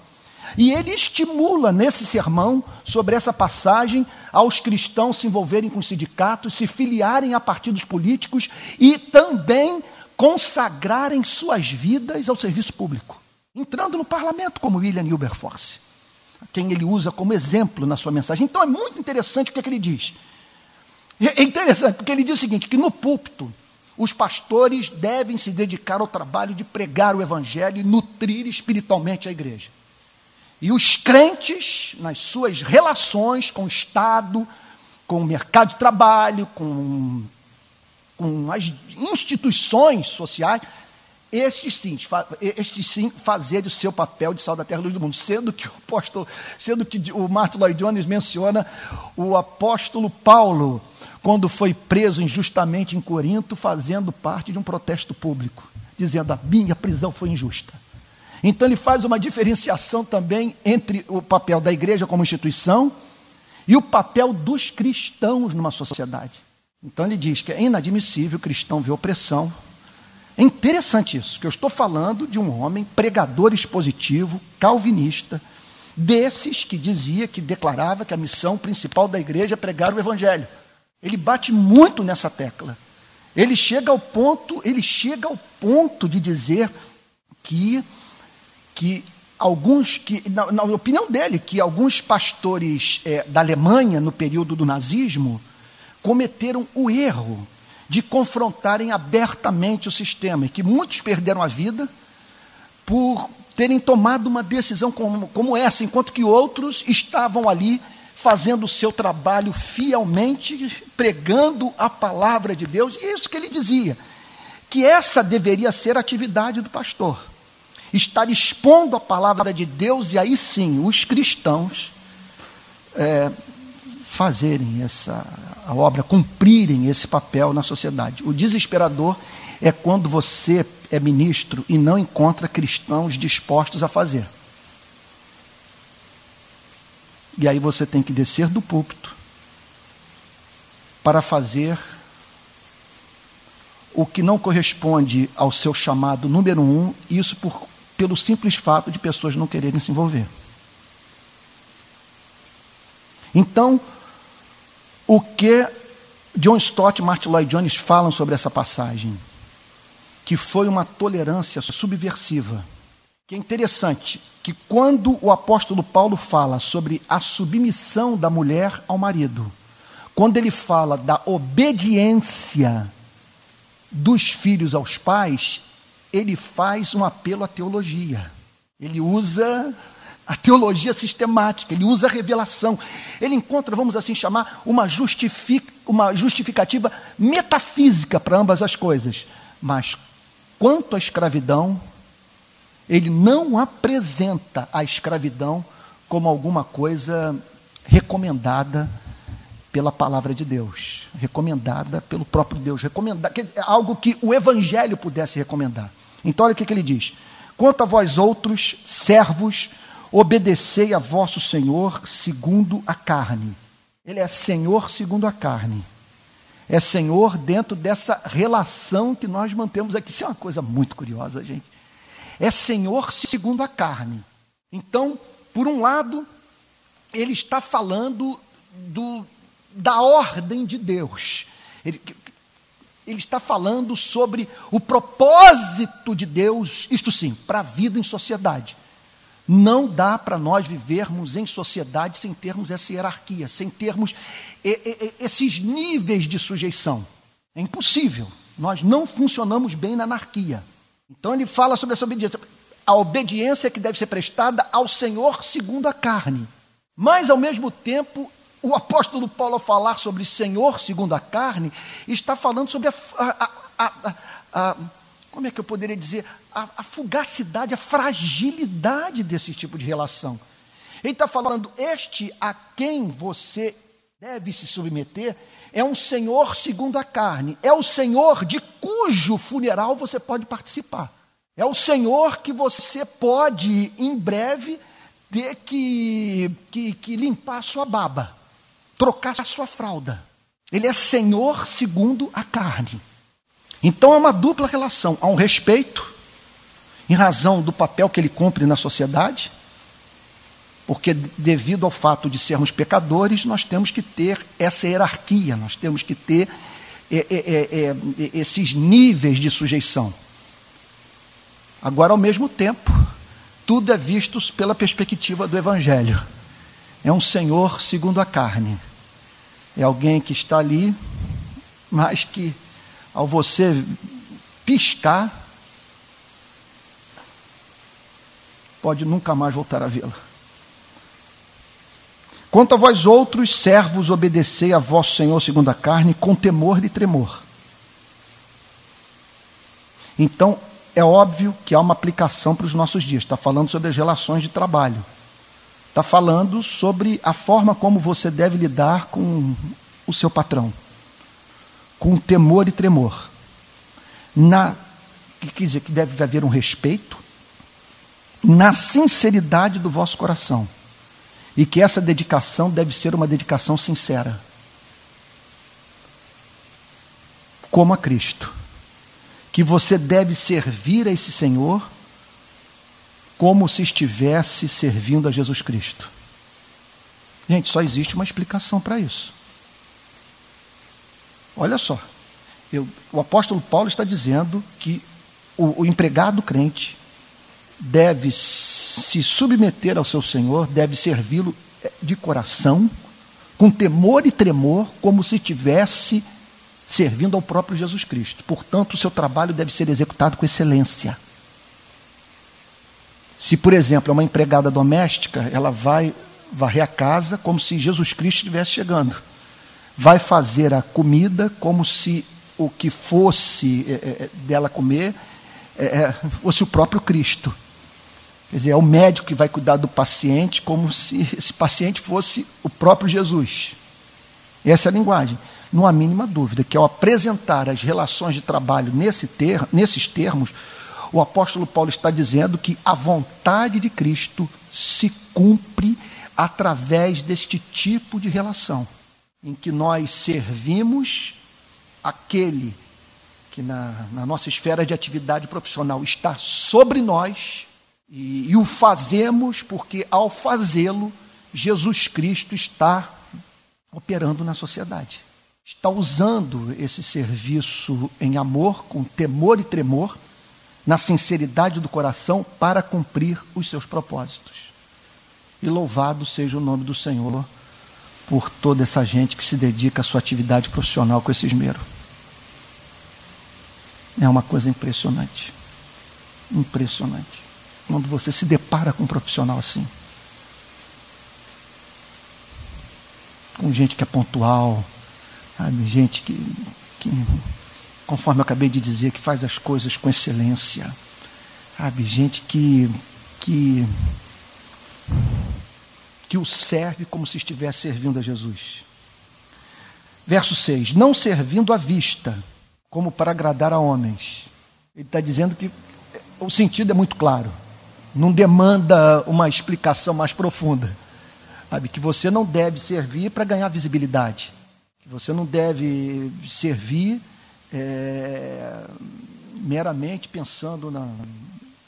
E ele estimula nesse sermão sobre essa passagem aos cristãos se envolverem com sindicatos, se filiarem a partidos políticos e também consagrarem suas vidas ao serviço público. Entrando no parlamento, como William Wilberforce, quem ele usa como exemplo na sua mensagem. Então é muito interessante o que, é que ele diz. É interessante, porque ele diz o seguinte: que no púlpito, os pastores devem se dedicar ao trabalho de pregar o evangelho e nutrir espiritualmente a igreja. E os crentes, nas suas relações com o Estado, com o mercado de trabalho, com com as instituições sociais, estes sim, estes sim fazer o seu papel de sal da terra e luz do mundo, sendo que o apóstolo, sendo que o Martin Lloyd Jones menciona o apóstolo Paulo, quando foi preso injustamente em Corinto, fazendo parte de um protesto público, dizendo a minha prisão foi injusta. Então ele faz uma diferenciação também entre o papel da igreja como instituição e o papel dos cristãos numa sociedade. Então ele diz que é inadmissível o cristão ver opressão. É interessante isso, que eu estou falando de um homem pregador expositivo, calvinista, desses que dizia, que declarava que a missão principal da igreja é pregar o evangelho. Ele bate muito nessa tecla. Ele chega ao ponto, ele chega ao ponto de dizer que que alguns que na, na opinião dele que alguns pastores é, da Alemanha no período do nazismo cometeram o erro de confrontarem abertamente o sistema e que muitos perderam a vida por terem tomado uma decisão como, como essa, enquanto que outros estavam ali fazendo o seu trabalho fielmente, pregando a palavra de Deus, e isso que ele dizia, que essa deveria ser a atividade do pastor. Estar expondo a palavra de Deus, e aí sim, os cristãos é, fazerem essa a obra, cumprirem esse papel na sociedade. O desesperador é quando você é ministro e não encontra cristãos dispostos a fazer. E aí você tem que descer do púlpito para fazer o que não corresponde ao seu chamado número um, isso por, pelo simples fato de pessoas não quererem se envolver. Então, o que John Stott e Martin Lloyd Jones falam sobre essa passagem, que foi uma tolerância subversiva. Que é interessante que quando o apóstolo Paulo fala sobre a submissão da mulher ao marido, quando ele fala da obediência dos filhos aos pais, ele faz um apelo à teologia. Ele usa a teologia sistemática, ele usa a revelação. Ele encontra, vamos assim chamar, uma, justific, uma justificativa metafísica para ambas as coisas. Mas quanto à escravidão, ele não apresenta a escravidão como alguma coisa recomendada pela palavra de Deus, recomendada pelo próprio Deus, recomendada, algo que o evangelho pudesse recomendar. Então olha o que, que ele diz: Quanto a vós outros, servos, obedecei a vosso Senhor segundo a carne. Ele é Senhor segundo a carne. É Senhor dentro dessa relação que nós mantemos aqui. Isso é uma coisa muito curiosa, gente. É Senhor segundo a carne. Então, por um lado, ele está falando do, da ordem de Deus. Ele, ele está falando sobre o propósito de Deus, isto sim, para a vida em sociedade. Não dá para nós vivermos em sociedade sem termos essa hierarquia, sem termos esses níveis de sujeição. É impossível. Nós não funcionamos bem na anarquia. Então ele fala sobre essa obediência. a obediência que deve ser prestada ao Senhor segundo a carne. Mas, ao mesmo tempo, o apóstolo Paulo, ao falar sobre Senhor segundo a carne, está falando sobre a, a, a, a como é que eu poderia dizer, a, fugacidade, a fragilidade desse tipo de relação. Ele está falando, este a quem você deve se submeter é um Senhor segundo a carne, é o Senhor de cujo funeral você pode participar. É o Senhor que você pode, em breve, ter que, que, que limpar a sua baba, trocar a sua fralda. Ele é Senhor segundo a carne. Então é uma dupla relação. Há um respeito, em razão do papel que ele cumpre na sociedade, porque devido ao fato de sermos pecadores, nós temos que ter essa hierarquia, nós temos que ter é, é, é, é esses níveis de sujeição. Agora, ao mesmo tempo, tudo é visto pela perspectiva do Evangelho. É um Senhor segundo a carne. É alguém que está ali, mas que, ao você piscar, pode nunca mais voltar a vê-la. Quanto a vós outros, servos, obedecei a vosso Senhor segundo a carne, com temor e tremor. Então, é óbvio que há uma aplicação para os nossos dias. Está falando sobre as relações de trabalho. Está falando sobre a forma como você deve lidar com o seu patrão. Com temor e tremor. Na, que quer dizer que deve haver um respeito na sinceridade do vosso coração. E que essa dedicação deve ser uma dedicação sincera. Como a Cristo que você deve servir a esse Senhor como se estivesse servindo a Jesus Cristo. Gente, só existe uma explicação para isso. Olha só, eu, o apóstolo Paulo está dizendo que o, o empregado crente deve se submeter ao seu Senhor, deve servi-lo de coração, com temor e tremor, como se tivesse servindo ao próprio Jesus Cristo. Portanto, o seu trabalho deve ser executado com excelência. Se, por exemplo, é uma empregada doméstica, ela vai varrer a casa como se Jesus Cristo estivesse chegando. Vai fazer a comida como se o que fosse é, dela comer é, fosse o próprio Cristo. Quer dizer, é o médico que vai cuidar do paciente como se esse paciente fosse o próprio Jesus. Essa é a linguagem não há mínima dúvida que ao apresentar as relações de trabalho nesse ter, nesses termos, o apóstolo Paulo está dizendo que a vontade de Cristo se cumpre através deste tipo de relação, em que nós servimos aquele que na, na nossa esfera de atividade profissional está sobre nós e, e o fazemos porque, ao fazê-lo, Jesus Cristo está operando na sociedade está usando esse serviço em amor, com temor e tremor, na sinceridade do coração, para cumprir os seus propósitos. E louvado seja o nome do Senhor por toda essa gente que se dedica à sua atividade profissional com esse esmero. É uma coisa impressionante. Impressionante. Quando você se depara com um profissional assim. Com gente que é pontual, Sabe, gente que, que, conforme eu acabei de dizer, que faz as coisas com excelência. Sabe, gente que, que, que o serve como se estivesse servindo a Jesus. Verso 6: Não servindo à vista, como para agradar a homens. Ele está dizendo que o sentido é muito claro. Não demanda uma explicação mais profunda. Sabe, que você não deve servir para ganhar visibilidade que você não deve servir é, meramente pensando na,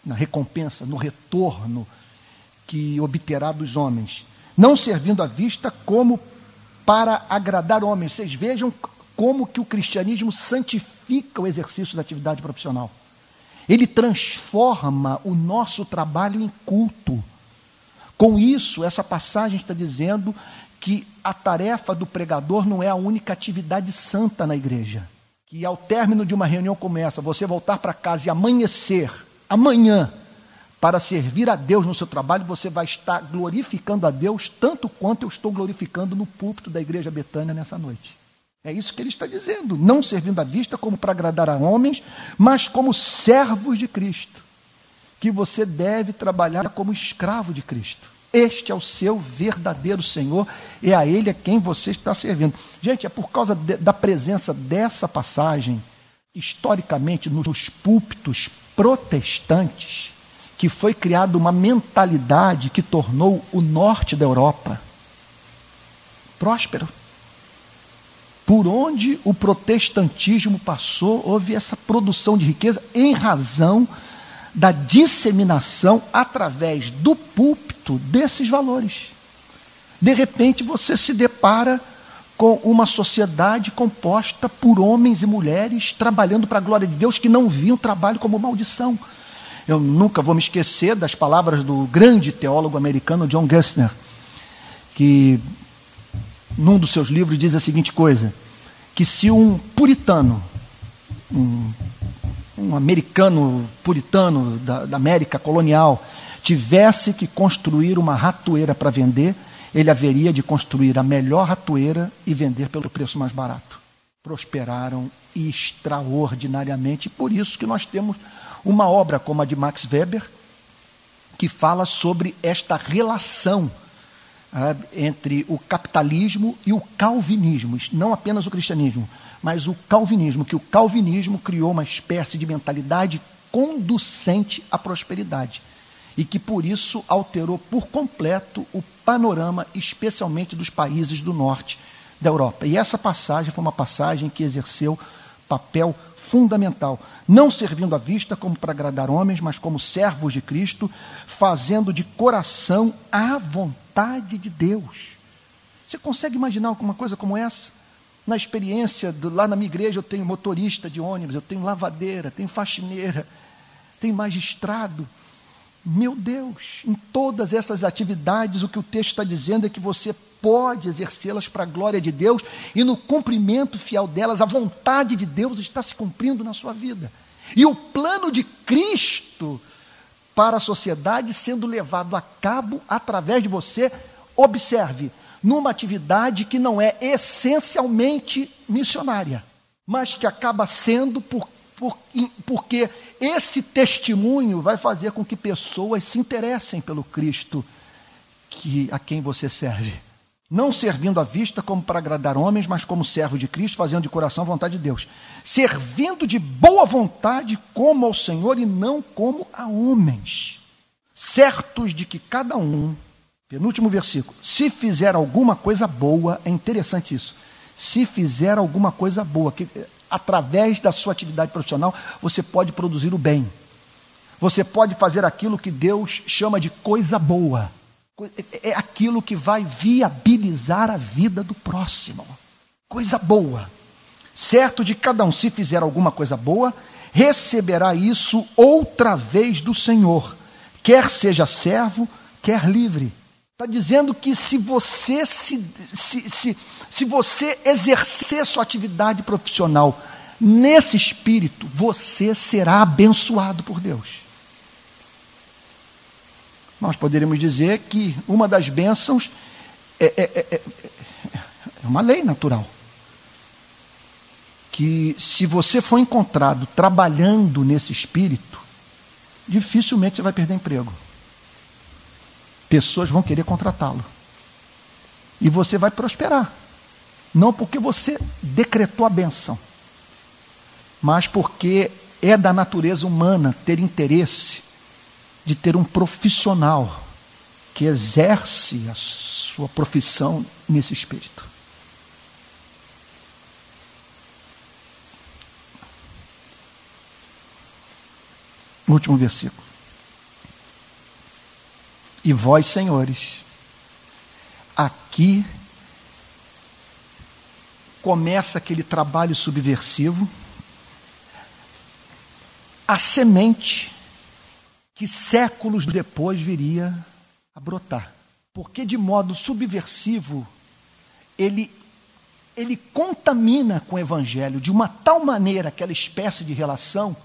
na recompensa, no retorno que obterá dos homens, não servindo à vista como para agradar homens. Vocês vejam como que o cristianismo santifica o exercício da atividade profissional. Ele transforma o nosso trabalho em culto. Com isso, essa passagem está dizendo que a tarefa do pregador não é a única atividade santa na igreja. Que ao término de uma reunião como essa, você voltar para casa e amanhecer, amanhã, para servir a Deus no seu trabalho, você vai estar glorificando a Deus tanto quanto eu estou glorificando no púlpito da igreja Betânia nessa noite. É isso que ele está dizendo, não servindo à vista como para agradar a homens, mas como servos de Cristo, que você deve trabalhar como escravo de Cristo. Este é o seu verdadeiro Senhor, e é a Ele a quem você está servindo. Gente, é por causa de, da presença dessa passagem, historicamente, nos púlpitos protestantes, que foi criada uma mentalidade que tornou o norte da Europa próspero. Por onde o protestantismo passou, houve essa produção de riqueza em razão da disseminação através do púlpito desses valores. De repente você se depara com uma sociedade composta por homens e mulheres trabalhando para a glória de Deus que não viam trabalho como maldição. Eu nunca vou me esquecer das palavras do grande teólogo americano John Gessner, que num dos seus livros diz a seguinte coisa: que se um puritano, um, um americano puritano da, da América colonial, tivesse que construir uma ratoeira para vender, ele haveria de construir a melhor ratoeira e vender pelo preço mais barato. Prosperaram extraordinariamente, por isso que nós temos uma obra como a de Max Weber, que fala sobre esta relação entre o capitalismo e o calvinismo, não apenas o cristianismo, mas o calvinismo, que o calvinismo criou uma espécie de mentalidade conducente à prosperidade e que por isso alterou por completo o panorama, especialmente dos países do norte da Europa. E essa passagem foi uma passagem que exerceu papel fundamental, não servindo à vista como para agradar homens, mas como servos de Cristo, fazendo de coração a vontade de Deus. Você consegue imaginar alguma coisa como essa? Na experiência, do, lá na minha igreja, eu tenho motorista de ônibus, eu tenho lavadeira, tenho faxineira, tenho magistrado. Meu Deus, em todas essas atividades, o que o texto está dizendo é que você pode exercê-las para a glória de Deus e no cumprimento fiel delas, a vontade de Deus está se cumprindo na sua vida. E o plano de Cristo para a sociedade sendo levado a cabo através de você, observe, numa atividade que não é essencialmente missionária, mas que acaba sendo por, por, porque esse testemunho vai fazer com que pessoas se interessem pelo Cristo que, a quem você serve. Não servindo à vista como para agradar homens, mas como servo de Cristo, fazendo de coração a vontade de Deus, servindo de boa vontade como ao Senhor e não como a homens, certos de que cada um, penúltimo versículo, se fizer alguma coisa boa, é interessante isso, se fizer alguma coisa boa, que através da sua atividade profissional você pode produzir o bem, você pode fazer aquilo que Deus chama de coisa boa. É, aquilo que vai viabilizar a vida do próximo. Coisa boa. Certo de cada um, se fizer alguma coisa boa, receberá isso outra vez do Senhor, quer seja servo, quer livre. Está dizendo que se você se, se, se, se você exercer sua atividade profissional nesse espírito, você será abençoado por Deus nós poderíamos dizer que uma das bênçãos é, é, é, é uma lei natural. Que se você for encontrado trabalhando nesse espírito, dificilmente você vai perder emprego. Pessoas vão querer contratá-lo. E você vai prosperar. Não porque você decretou a benção, mas porque é da natureza humana ter interesse de ter um profissional que exerce a sua profissão nesse espírito. Último versículo. E vós, senhores, aqui começa aquele trabalho subversivo, a semente que séculos depois viria a brotar. Porque de modo subversivo ele ele contamina com o evangelho de uma tal maneira aquela espécie de relação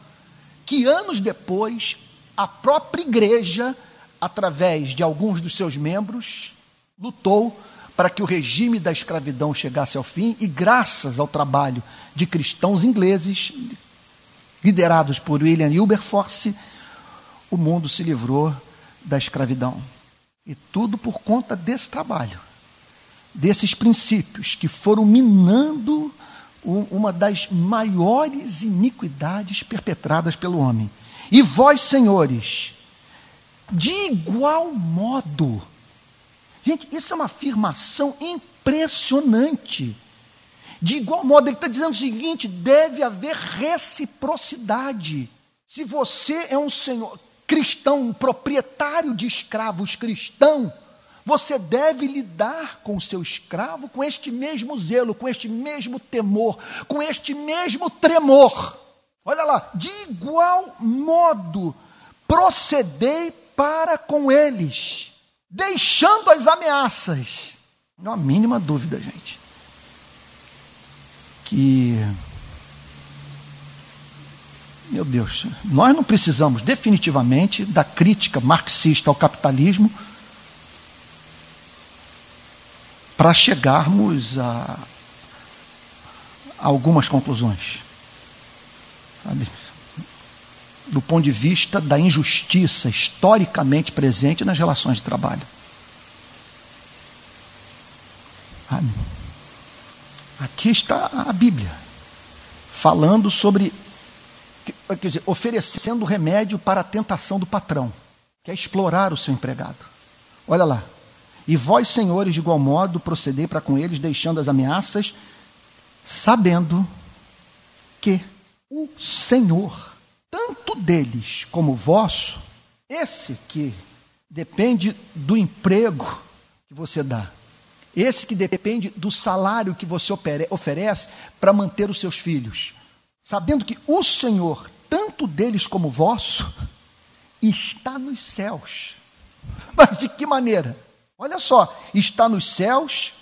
que anos depois a própria igreja, através de alguns dos seus membros, lutou para que o regime da escravidão chegasse ao fim e, graças ao trabalho de cristãos ingleses, liderados por William Wilberforce, o mundo se livrou da escravidão. E tudo por conta desse trabalho, desses princípios que foram minando uma das maiores iniquidades perpetradas pelo homem. E vós, senhores, de igual modo, Gente, isso é uma afirmação impressionante. De igual modo, ele está dizendo o seguinte: deve haver reciprocidade. Se você é um senhor cristão, um proprietário de escravos cristão, você deve lidar com o seu escravo com este mesmo zelo, com este mesmo temor, com este mesmo tremor. Olha lá, de igual modo procedei para com eles deixando as ameaças. Não há mínima dúvida, gente, que. Meu Deus, nós não precisamos definitivamente da crítica marxista ao capitalismo para chegarmos a, a algumas conclusões. Sabe? Do ponto de vista da injustiça historicamente presente nas relações de trabalho. Aqui está a Bíblia, falando sobre, quer dizer, oferecendo remédio para a tentação do patrão, que é explorar o seu empregado. Olha lá. E vós, senhores, de igual modo, procedei para com eles, deixando as ameaças, sabendo que o Senhor tanto deles como vosso, esse que depende do emprego que você dá, esse que depende do salário que você oferece para manter os seus filhos, sabendo que o Senhor, tanto deles como vosso, está nos céus. Mas de que maneira? Olha só, está nos céus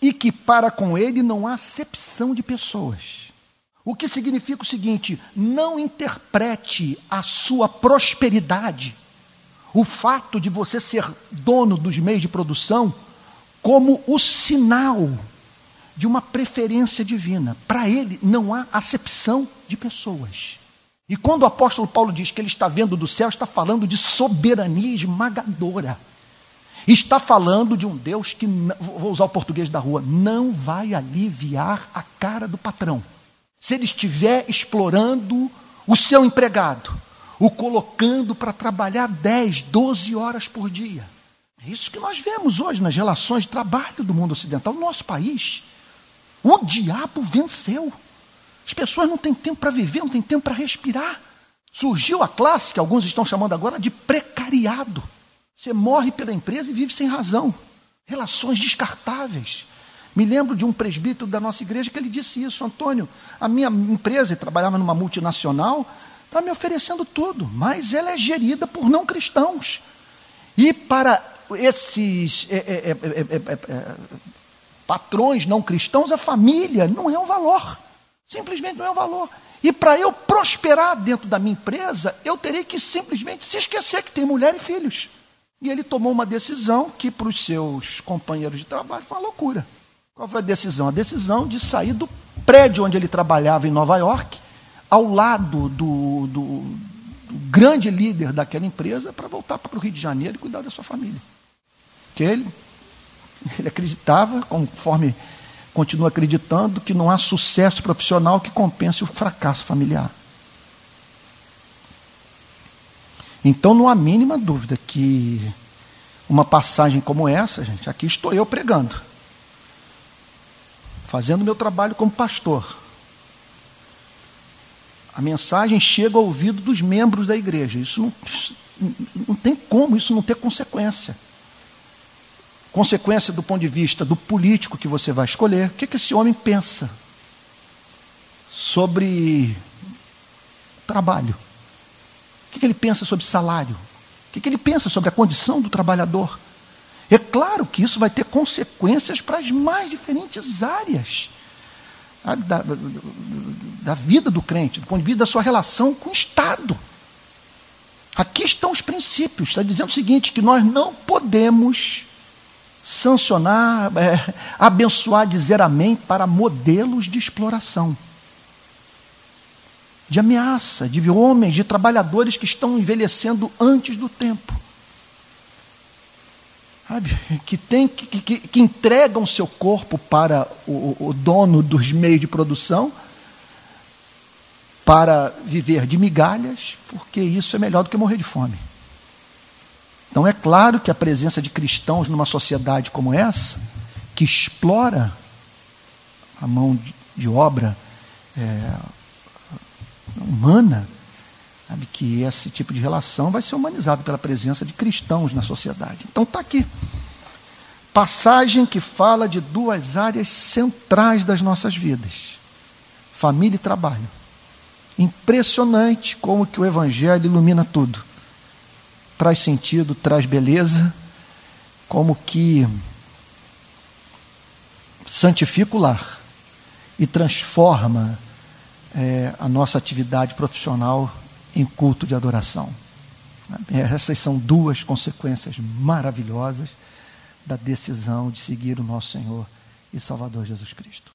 e que para com ele não há acepção de pessoas. O que significa o seguinte: não interprete a sua prosperidade, o fato de você ser dono dos meios de produção, como o sinal de uma preferência divina. Para ele não há acepção de pessoas. E quando o apóstolo Paulo diz que ele está vendo do céu, está falando de soberania esmagadora. Está falando de um Deus que, vou usar o português da rua, não vai aliviar a cara do patrão se ele estiver explorando o seu empregado, o colocando para trabalhar 10, 12 horas por dia. É isso que nós vemos hoje nas relações de trabalho do mundo ocidental. No nosso país, o diabo venceu. As pessoas não têm tempo para viver, não têm tempo para respirar. Surgiu a classe que alguns estão chamando agora de precariado. Você morre pela empresa e vive sem razão. Relações descartáveis. Me lembro de um presbítero da nossa igreja que ele disse isso, Antônio, a minha empresa, trabalhava numa multinacional, está me oferecendo tudo, mas ela é gerida por não cristãos. E para esses é, é, é, patrões não cristãos, a família não é um valor. Simplesmente não é um valor. E para eu prosperar dentro da minha empresa, eu terei que simplesmente se esquecer que tem mulher e filhos. E ele tomou uma decisão que para os seus companheiros de trabalho foi uma loucura. Qual foi a decisão? A decisão de sair do prédio onde ele trabalhava em Nova York, ao lado do, do, do grande líder daquela empresa, para voltar para o Rio de Janeiro e cuidar da sua família. Porque ele, ele acreditava, conforme continua acreditando, que não há sucesso profissional que compense o fracasso familiar. Então não há mínima dúvida que uma passagem como essa, gente, aqui estou eu pregando fazendo meu trabalho como pastor, a mensagem chega ao ouvido dos membros da igreja. Isso não, isso não tem como isso não ter consequência. Consequência do ponto de vista do político que você vai escolher. O que, que esse homem pensa sobre trabalho? O que, que ele pensa sobre salário? O que, que ele pensa sobre a condição do trabalhador? É claro que isso vai ter consequências para as mais diferentes áreas da, da vida do crente, do ponto de vista da sua relação com o Estado. Aqui estão os princípios. Está dizendo o seguinte: que nós não podemos sancionar, é, abençoar, dizer amém para modelos de exploração, de ameaça, de homens, de trabalhadores que estão envelhecendo antes do tempo. Sabe? Que, tem, que, que, que entregam seu corpo para o, o dono dos meios de produção para viver de migalhas, porque isso é melhor do que morrer de fome. Então é claro que a presença de cristãos numa sociedade como essa, que explora a mão de obra é, humana, sabe, que esse tipo de relação vai ser humanizado pela presença de cristãos na sociedade. Então está aqui. Passagem que fala de duas áreas centrais das nossas vidas: família e trabalho. Impressionante como que o Evangelho ilumina tudo. Traz sentido, traz beleza, como que santifica o lar e transforma é, a nossa atividade profissional em culto de adoração. Essas são duas consequências maravilhosas da decisão de seguir o nosso Senhor e Salvador Jesus Cristo.